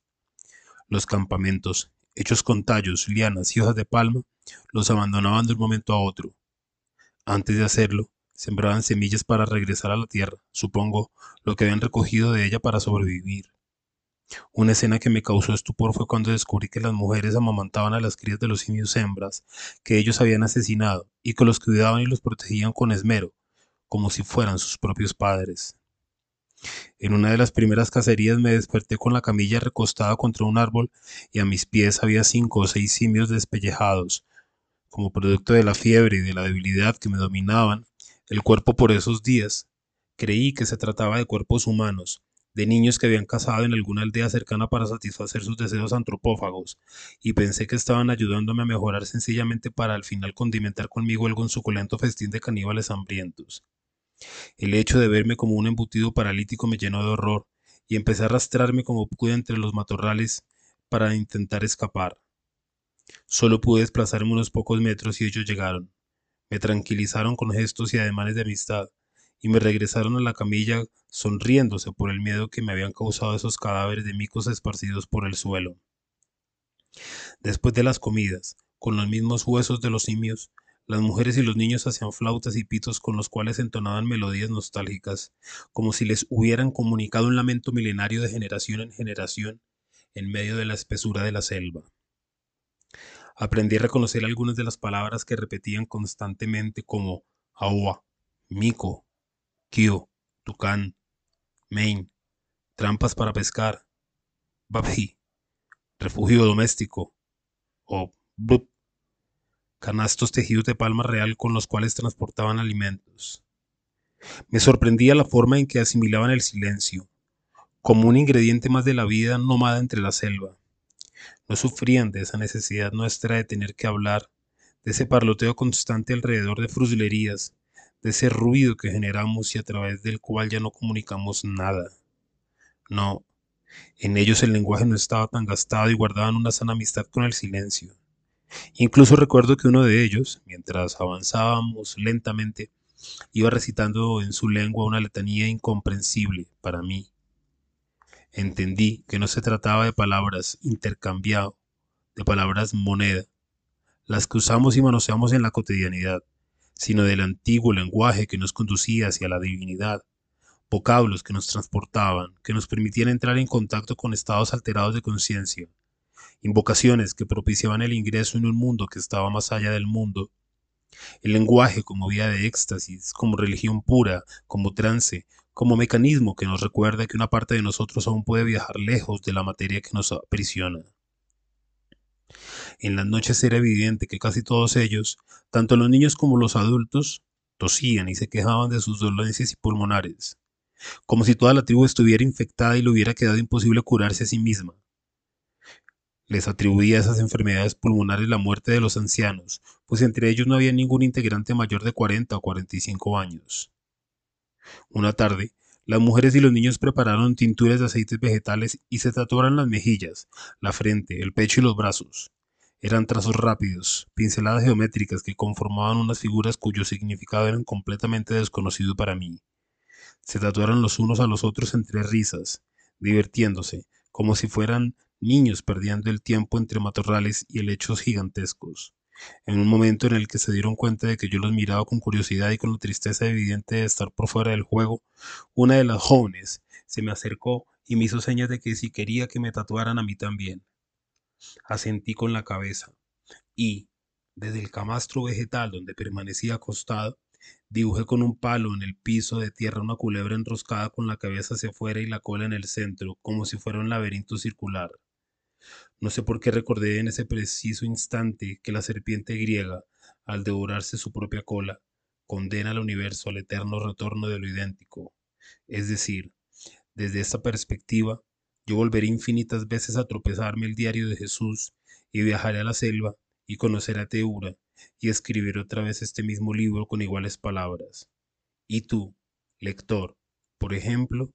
Los campamentos, hechos con tallos, lianas y hojas de palma, los abandonaban de un momento a otro. Antes de hacerlo, Sembraban semillas para regresar a la tierra, supongo, lo que habían recogido de ella para sobrevivir. Una escena que me causó estupor fue cuando descubrí que las mujeres amamantaban a las crías de los simios hembras que ellos habían asesinado y que los cuidaban y los protegían con esmero, como si fueran sus propios padres. En una de las primeras cacerías me desperté con la camilla recostada contra un árbol y a mis pies había cinco o seis simios despellejados. Como producto de la fiebre y de la debilidad que me dominaban, el cuerpo por esos días. Creí que se trataba de cuerpos humanos, de niños que habían cazado en alguna aldea cercana para satisfacer sus deseos antropófagos, y pensé que estaban ayudándome a mejorar sencillamente para al final condimentar conmigo algún suculento festín de caníbales hambrientos. El hecho de verme como un embutido paralítico me llenó de horror, y empecé a arrastrarme como pude entre los matorrales para intentar escapar. Solo pude desplazarme unos pocos metros y ellos llegaron. Me tranquilizaron con gestos y ademanes de amistad, y me regresaron a la camilla sonriéndose por el miedo que me habían causado esos cadáveres de micos esparcidos por el suelo. Después de las comidas, con los mismos huesos de los simios, las mujeres y los niños hacían flautas y pitos con los cuales entonaban melodías nostálgicas, como si les hubieran comunicado un lamento milenario de generación en generación en medio de la espesura de la selva. Aprendí a reconocer algunas de las palabras que repetían constantemente como agua, mico, Kio, Tucán, Maine, trampas para pescar, Babji, refugio doméstico, o Blup, canastos tejidos de palma real con los cuales transportaban alimentos. Me sorprendía la forma en que asimilaban el silencio, como un ingrediente más de la vida nómada entre la selva. No sufrían de esa necesidad nuestra de tener que hablar, de ese parloteo constante alrededor de fruslerías, de ese ruido que generamos y a través del cual ya no comunicamos nada. No, en ellos el lenguaje no estaba tan gastado y guardaban una sana amistad con el silencio. Incluso recuerdo que uno de ellos, mientras avanzábamos lentamente, iba recitando en su lengua una letanía incomprensible para mí. Entendí que no se trataba de palabras intercambiado, de palabras moneda, las que usamos y manoseamos en la cotidianidad, sino del antiguo lenguaje que nos conducía hacia la divinidad, vocablos que nos transportaban, que nos permitían entrar en contacto con estados alterados de conciencia, invocaciones que propiciaban el ingreso en un mundo que estaba más allá del mundo, el lenguaje como vía de éxtasis, como religión pura, como trance, como mecanismo que nos recuerda que una parte de nosotros aún puede viajar lejos de la materia que nos aprisiona. En las noches era evidente que casi todos ellos, tanto los niños como los adultos, tosían y se quejaban de sus dolencias y pulmonares, como si toda la tribu estuviera infectada y le hubiera quedado imposible curarse a sí misma. Les atribuía a esas enfermedades pulmonares la muerte de los ancianos, pues entre ellos no había ningún integrante mayor de 40 o 45 años. Una tarde, las mujeres y los niños prepararon tinturas de aceites vegetales y se tatuaron las mejillas, la frente, el pecho y los brazos. Eran trazos rápidos, pinceladas geométricas que conformaban unas figuras cuyo significado era completamente desconocido para mí. Se tatuaron los unos a los otros entre risas, divirtiéndose, como si fueran niños perdiendo el tiempo entre matorrales y helechos gigantescos. En un momento en el que se dieron cuenta de que yo los miraba con curiosidad y con la tristeza evidente de estar por fuera del juego, una de las jóvenes se me acercó y me hizo señas de que si quería que me tatuaran a mí también. Asentí con la cabeza y, desde el camastro vegetal donde permanecía acostado, dibujé con un palo en el piso de tierra una culebra enroscada con la cabeza hacia afuera y la cola en el centro, como si fuera un laberinto circular. No sé por qué recordé en ese preciso instante que la serpiente griega, al devorarse su propia cola, condena al universo al eterno retorno de lo idéntico. Es decir, desde esta perspectiva, yo volveré infinitas veces a tropezarme el diario de Jesús y viajaré a la selva y conoceré a Teura y escribiré otra vez este mismo libro con iguales palabras. Y tú, lector, por ejemplo,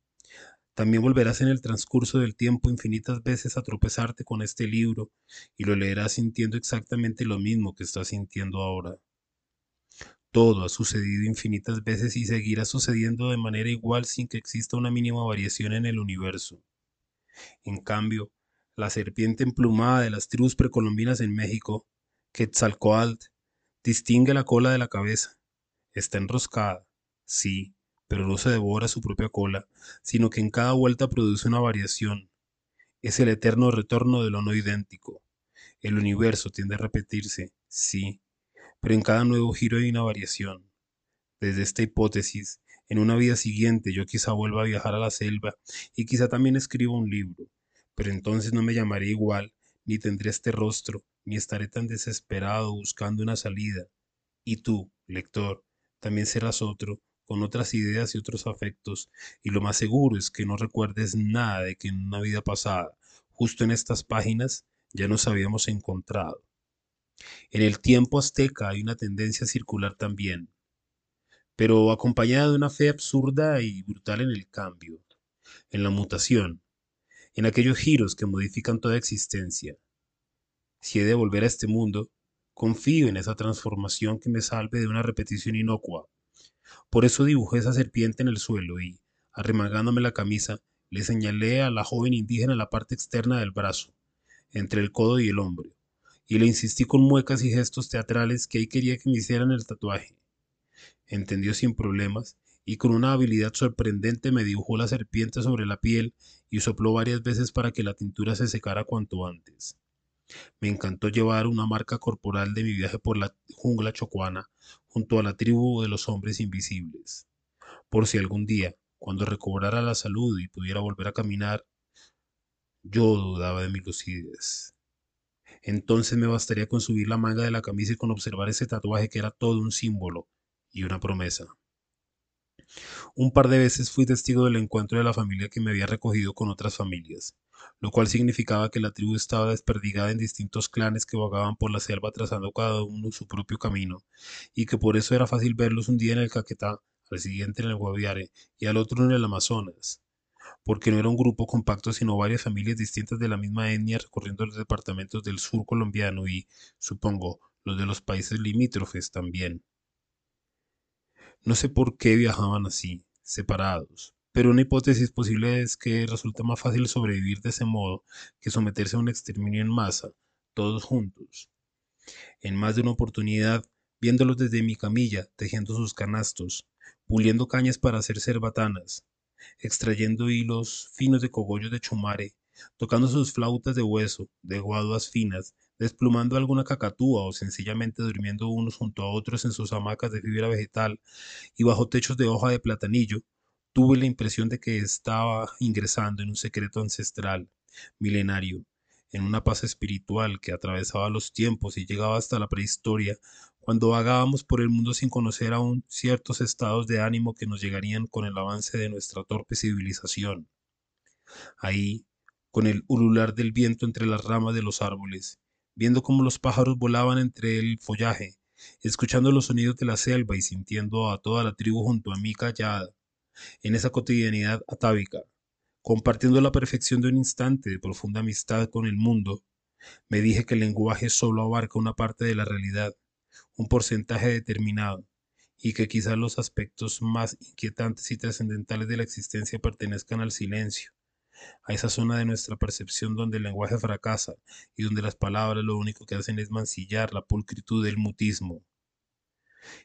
también volverás en el transcurso del tiempo infinitas veces a tropezarte con este libro y lo leerás sintiendo exactamente lo mismo que estás sintiendo ahora. Todo ha sucedido infinitas veces y seguirá sucediendo de manera igual sin que exista una mínima variación en el universo. En cambio, la serpiente emplumada de las tribus precolombinas en México, Quetzalcoatl, distingue la cola de la cabeza. Está enroscada, sí, pero no se devora su propia cola, sino que en cada vuelta produce una variación. Es el eterno retorno de lo no idéntico. El universo tiende a repetirse, sí, pero en cada nuevo giro hay una variación. Desde esta hipótesis, en una vida siguiente yo quizá vuelva a viajar a la selva y quizá también escriba un libro, pero entonces no me llamaré igual, ni tendré este rostro, ni estaré tan desesperado buscando una salida. Y tú, lector, también serás otro, con otras ideas y otros afectos, y lo más seguro es que no recuerdes nada de que en una vida pasada, justo en estas páginas, ya nos habíamos encontrado. En el tiempo azteca hay una tendencia circular también, pero acompañada de una fe absurda y brutal en el cambio, en la mutación, en aquellos giros que modifican toda existencia. Si he de volver a este mundo, confío en esa transformación que me salve de una repetición inocua. Por eso dibujé esa serpiente en el suelo y, arremagándome la camisa, le señalé a la joven indígena la parte externa del brazo, entre el codo y el hombro, y le insistí con muecas y gestos teatrales que ahí quería que me hicieran el tatuaje. Entendió sin problemas y con una habilidad sorprendente me dibujó la serpiente sobre la piel y sopló varias veces para que la tintura se secara cuanto antes. Me encantó llevar una marca corporal de mi viaje por la jungla chocuana junto a la tribu de los hombres invisibles. Por si algún día, cuando recobrara la salud y pudiera volver a caminar, yo dudaba de mi lucidez. Entonces me bastaría con subir la manga de la camisa y con observar ese tatuaje que era todo un símbolo y una promesa. Un par de veces fui testigo del encuentro de la familia que me había recogido con otras familias, lo cual significaba que la tribu estaba desperdigada en distintos clanes que vagaban por la selva trazando cada uno su propio camino, y que por eso era fácil verlos un día en el Caquetá, al siguiente en el Guaviare y al otro en el Amazonas, porque no era un grupo compacto sino varias familias distintas de la misma etnia recorriendo los departamentos del sur colombiano y, supongo, los de los países limítrofes también. No sé por qué viajaban así, separados, pero una hipótesis posible es que resulta más fácil sobrevivir de ese modo que someterse a un exterminio en masa, todos juntos. En más de una oportunidad, viéndolos desde mi camilla, tejiendo sus canastos, puliendo cañas para hacer cerbatanas, extrayendo hilos finos de cogollos de chumare, tocando sus flautas de hueso, de guaduas finas, desplumando alguna cacatúa o sencillamente durmiendo unos junto a otros en sus hamacas de fibra vegetal y bajo techos de hoja de platanillo, tuve la impresión de que estaba ingresando en un secreto ancestral, milenario, en una paz espiritual que atravesaba los tiempos y llegaba hasta la prehistoria, cuando vagábamos por el mundo sin conocer aún ciertos estados de ánimo que nos llegarían con el avance de nuestra torpe civilización. Ahí, con el ulular del viento entre las ramas de los árboles, viendo cómo los pájaros volaban entre el follaje, escuchando los sonidos de la selva y sintiendo a toda la tribu junto a mí callada, en esa cotidianidad atávica, compartiendo la perfección de un instante de profunda amistad con el mundo, me dije que el lenguaje solo abarca una parte de la realidad, un porcentaje determinado, y que quizás los aspectos más inquietantes y trascendentales de la existencia pertenezcan al silencio, a esa zona de nuestra percepción donde el lenguaje fracasa y donde las palabras lo único que hacen es mancillar la pulcritud del mutismo.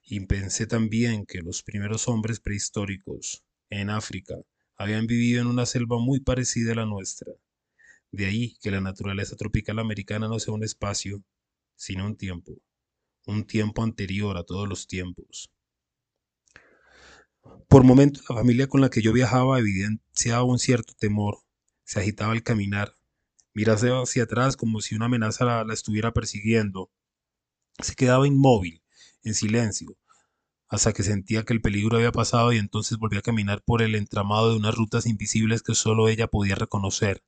Y pensé también que los primeros hombres prehistóricos, en África, habían vivido en una selva muy parecida a la nuestra. De ahí que la naturaleza tropical americana no sea un espacio, sino un tiempo, un tiempo anterior a todos los tiempos. Por momentos la familia con la que yo viajaba evidenciaba un cierto temor, se agitaba al caminar, miraba hacia atrás como si una amenaza la, la estuviera persiguiendo, se quedaba inmóvil, en silencio, hasta que sentía que el peligro había pasado y entonces volvía a caminar por el entramado de unas rutas invisibles que solo ella podía reconocer.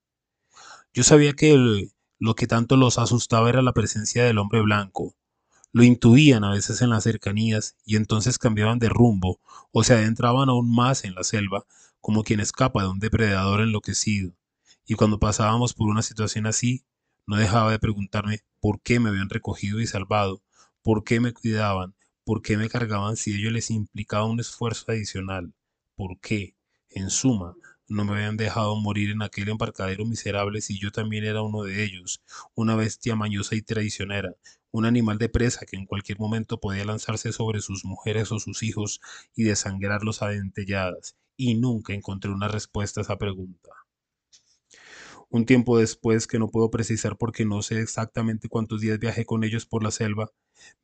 Yo sabía que lo que tanto los asustaba era la presencia del hombre blanco, lo intuían a veces en las cercanías y entonces cambiaban de rumbo o se adentraban aún más en la selva, como quien escapa de un depredador enloquecido. Y cuando pasábamos por una situación así, no dejaba de preguntarme por qué me habían recogido y salvado, por qué me cuidaban, por qué me cargaban si ello les implicaba un esfuerzo adicional, por qué, en suma, no me habían dejado morir en aquel embarcadero miserable si yo también era uno de ellos, una bestia mañosa y traicionera, un animal de presa que en cualquier momento podía lanzarse sobre sus mujeres o sus hijos y desangrarlos a dentelladas, y nunca encontré una respuesta a esa pregunta. Un tiempo después, que no puedo precisar porque no sé exactamente cuántos días viajé con ellos por la selva,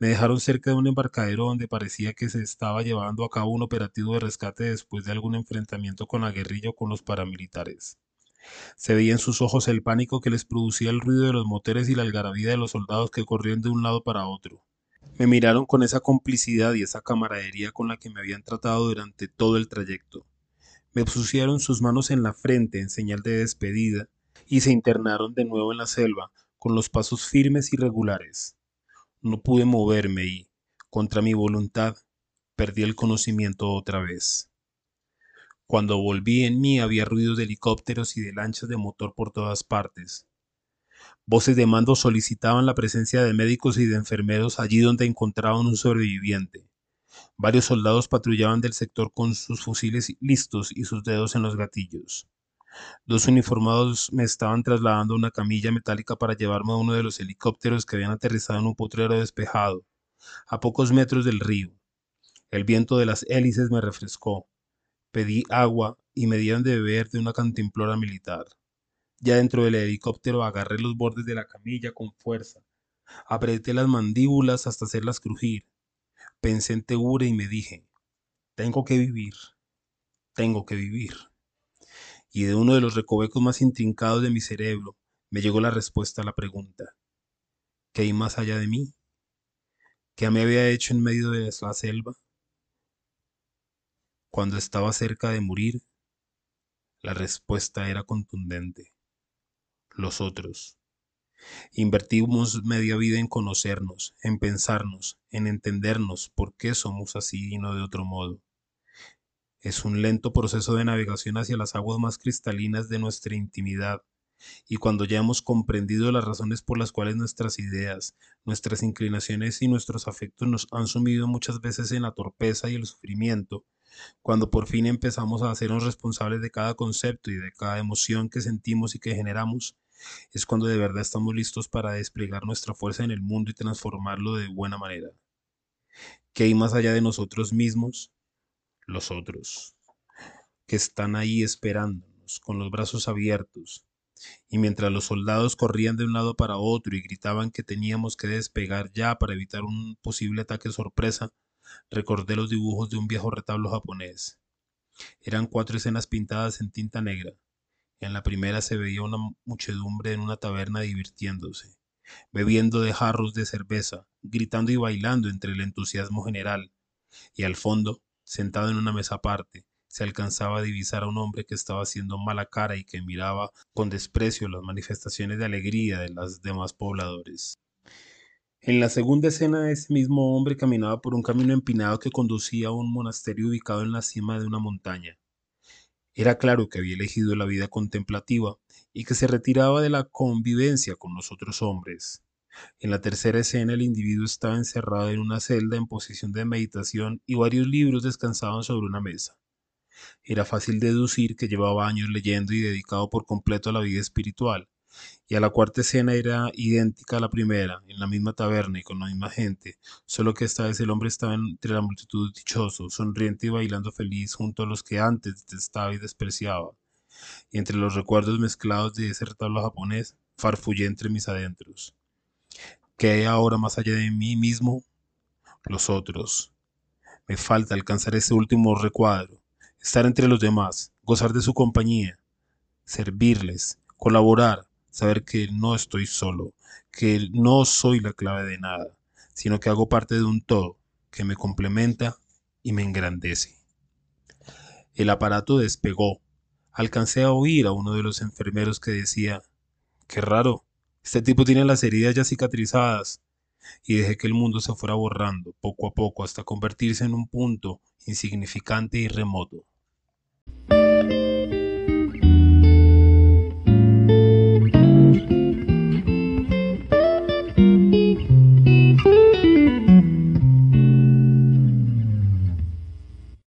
me dejaron cerca de un embarcadero donde parecía que se estaba llevando a cabo un operativo de rescate después de algún enfrentamiento con la guerrilla o con los paramilitares. Se veía en sus ojos el pánico que les producía el ruido de los motores y la algarabía de los soldados que corrían de un lado para otro. Me miraron con esa complicidad y esa camaradería con la que me habían tratado durante todo el trayecto. Me pusieron sus manos en la frente en señal de despedida y se internaron de nuevo en la selva con los pasos firmes y regulares. No pude moverme y, contra mi voluntad, perdí el conocimiento otra vez. Cuando volví en mí había ruidos de helicópteros y de lanchas de motor por todas partes. Voces de mando solicitaban la presencia de médicos y de enfermeros allí donde encontraban un sobreviviente. Varios soldados patrullaban del sector con sus fusiles listos y sus dedos en los gatillos. Dos uniformados me estaban trasladando una camilla metálica para llevarme a uno de los helicópteros que habían aterrizado en un potrero despejado, a pocos metros del río. El viento de las hélices me refrescó. Pedí agua y me dieron de beber de una cantimplora militar. Ya dentro del helicóptero agarré los bordes de la camilla con fuerza. Apreté las mandíbulas hasta hacerlas crujir. Pensé en Tegure y me dije, tengo que vivir, tengo que vivir. Y de uno de los recovecos más intrincados de mi cerebro me llegó la respuesta a la pregunta, ¿qué hay más allá de mí? ¿Qué me había hecho en medio de la selva? Cuando estaba cerca de morir, la respuesta era contundente. Los otros. Invertimos media vida en conocernos, en pensarnos, en entendernos por qué somos así y no de otro modo. Es un lento proceso de navegación hacia las aguas más cristalinas de nuestra intimidad, y cuando ya hemos comprendido las razones por las cuales nuestras ideas, nuestras inclinaciones y nuestros afectos nos han sumido muchas veces en la torpeza y el sufrimiento, cuando por fin empezamos a hacernos responsables de cada concepto y de cada emoción que sentimos y que generamos, es cuando de verdad estamos listos para desplegar nuestra fuerza en el mundo y transformarlo de buena manera. ¿Qué hay más allá de nosotros mismos? Los otros, que están ahí esperándonos, con los brazos abiertos. Y mientras los soldados corrían de un lado para otro y gritaban que teníamos que despegar ya para evitar un posible ataque sorpresa, recordé los dibujos de un viejo retablo japonés. Eran cuatro escenas pintadas en tinta negra, en la primera se veía una muchedumbre en una taberna divirtiéndose, bebiendo de jarros de cerveza, gritando y bailando entre el entusiasmo general. Y al fondo, sentado en una mesa aparte, se alcanzaba a divisar a un hombre que estaba haciendo mala cara y que miraba con desprecio las manifestaciones de alegría de los demás pobladores. En la segunda escena ese mismo hombre caminaba por un camino empinado que conducía a un monasterio ubicado en la cima de una montaña. Era claro que había elegido la vida contemplativa y que se retiraba de la convivencia con los otros hombres. En la tercera escena el individuo estaba encerrado en una celda en posición de meditación y varios libros descansaban sobre una mesa. Era fácil deducir que llevaba años leyendo y dedicado por completo a la vida espiritual, y a la cuarta escena era idéntica a la primera, en la misma taberna y con la misma gente, solo que esta vez el hombre estaba entre la multitud dichoso, sonriente y bailando feliz junto a los que antes detestaba y despreciaba. Y entre los recuerdos mezclados de ese retablo japonés, farfullé entre mis adentros. ¿Qué hay ahora más allá de mí mismo? Los otros. Me falta alcanzar ese último recuadro, estar entre los demás, gozar de su compañía, servirles, colaborar, saber que no estoy solo, que no soy la clave de nada, sino que hago parte de un todo que me complementa y me engrandece. El aparato despegó. Alcancé a oír a uno de los enfermeros que decía, qué raro, este tipo tiene las heridas ya cicatrizadas y dejé que el mundo se fuera borrando poco a poco hasta convertirse en un punto insignificante y remoto.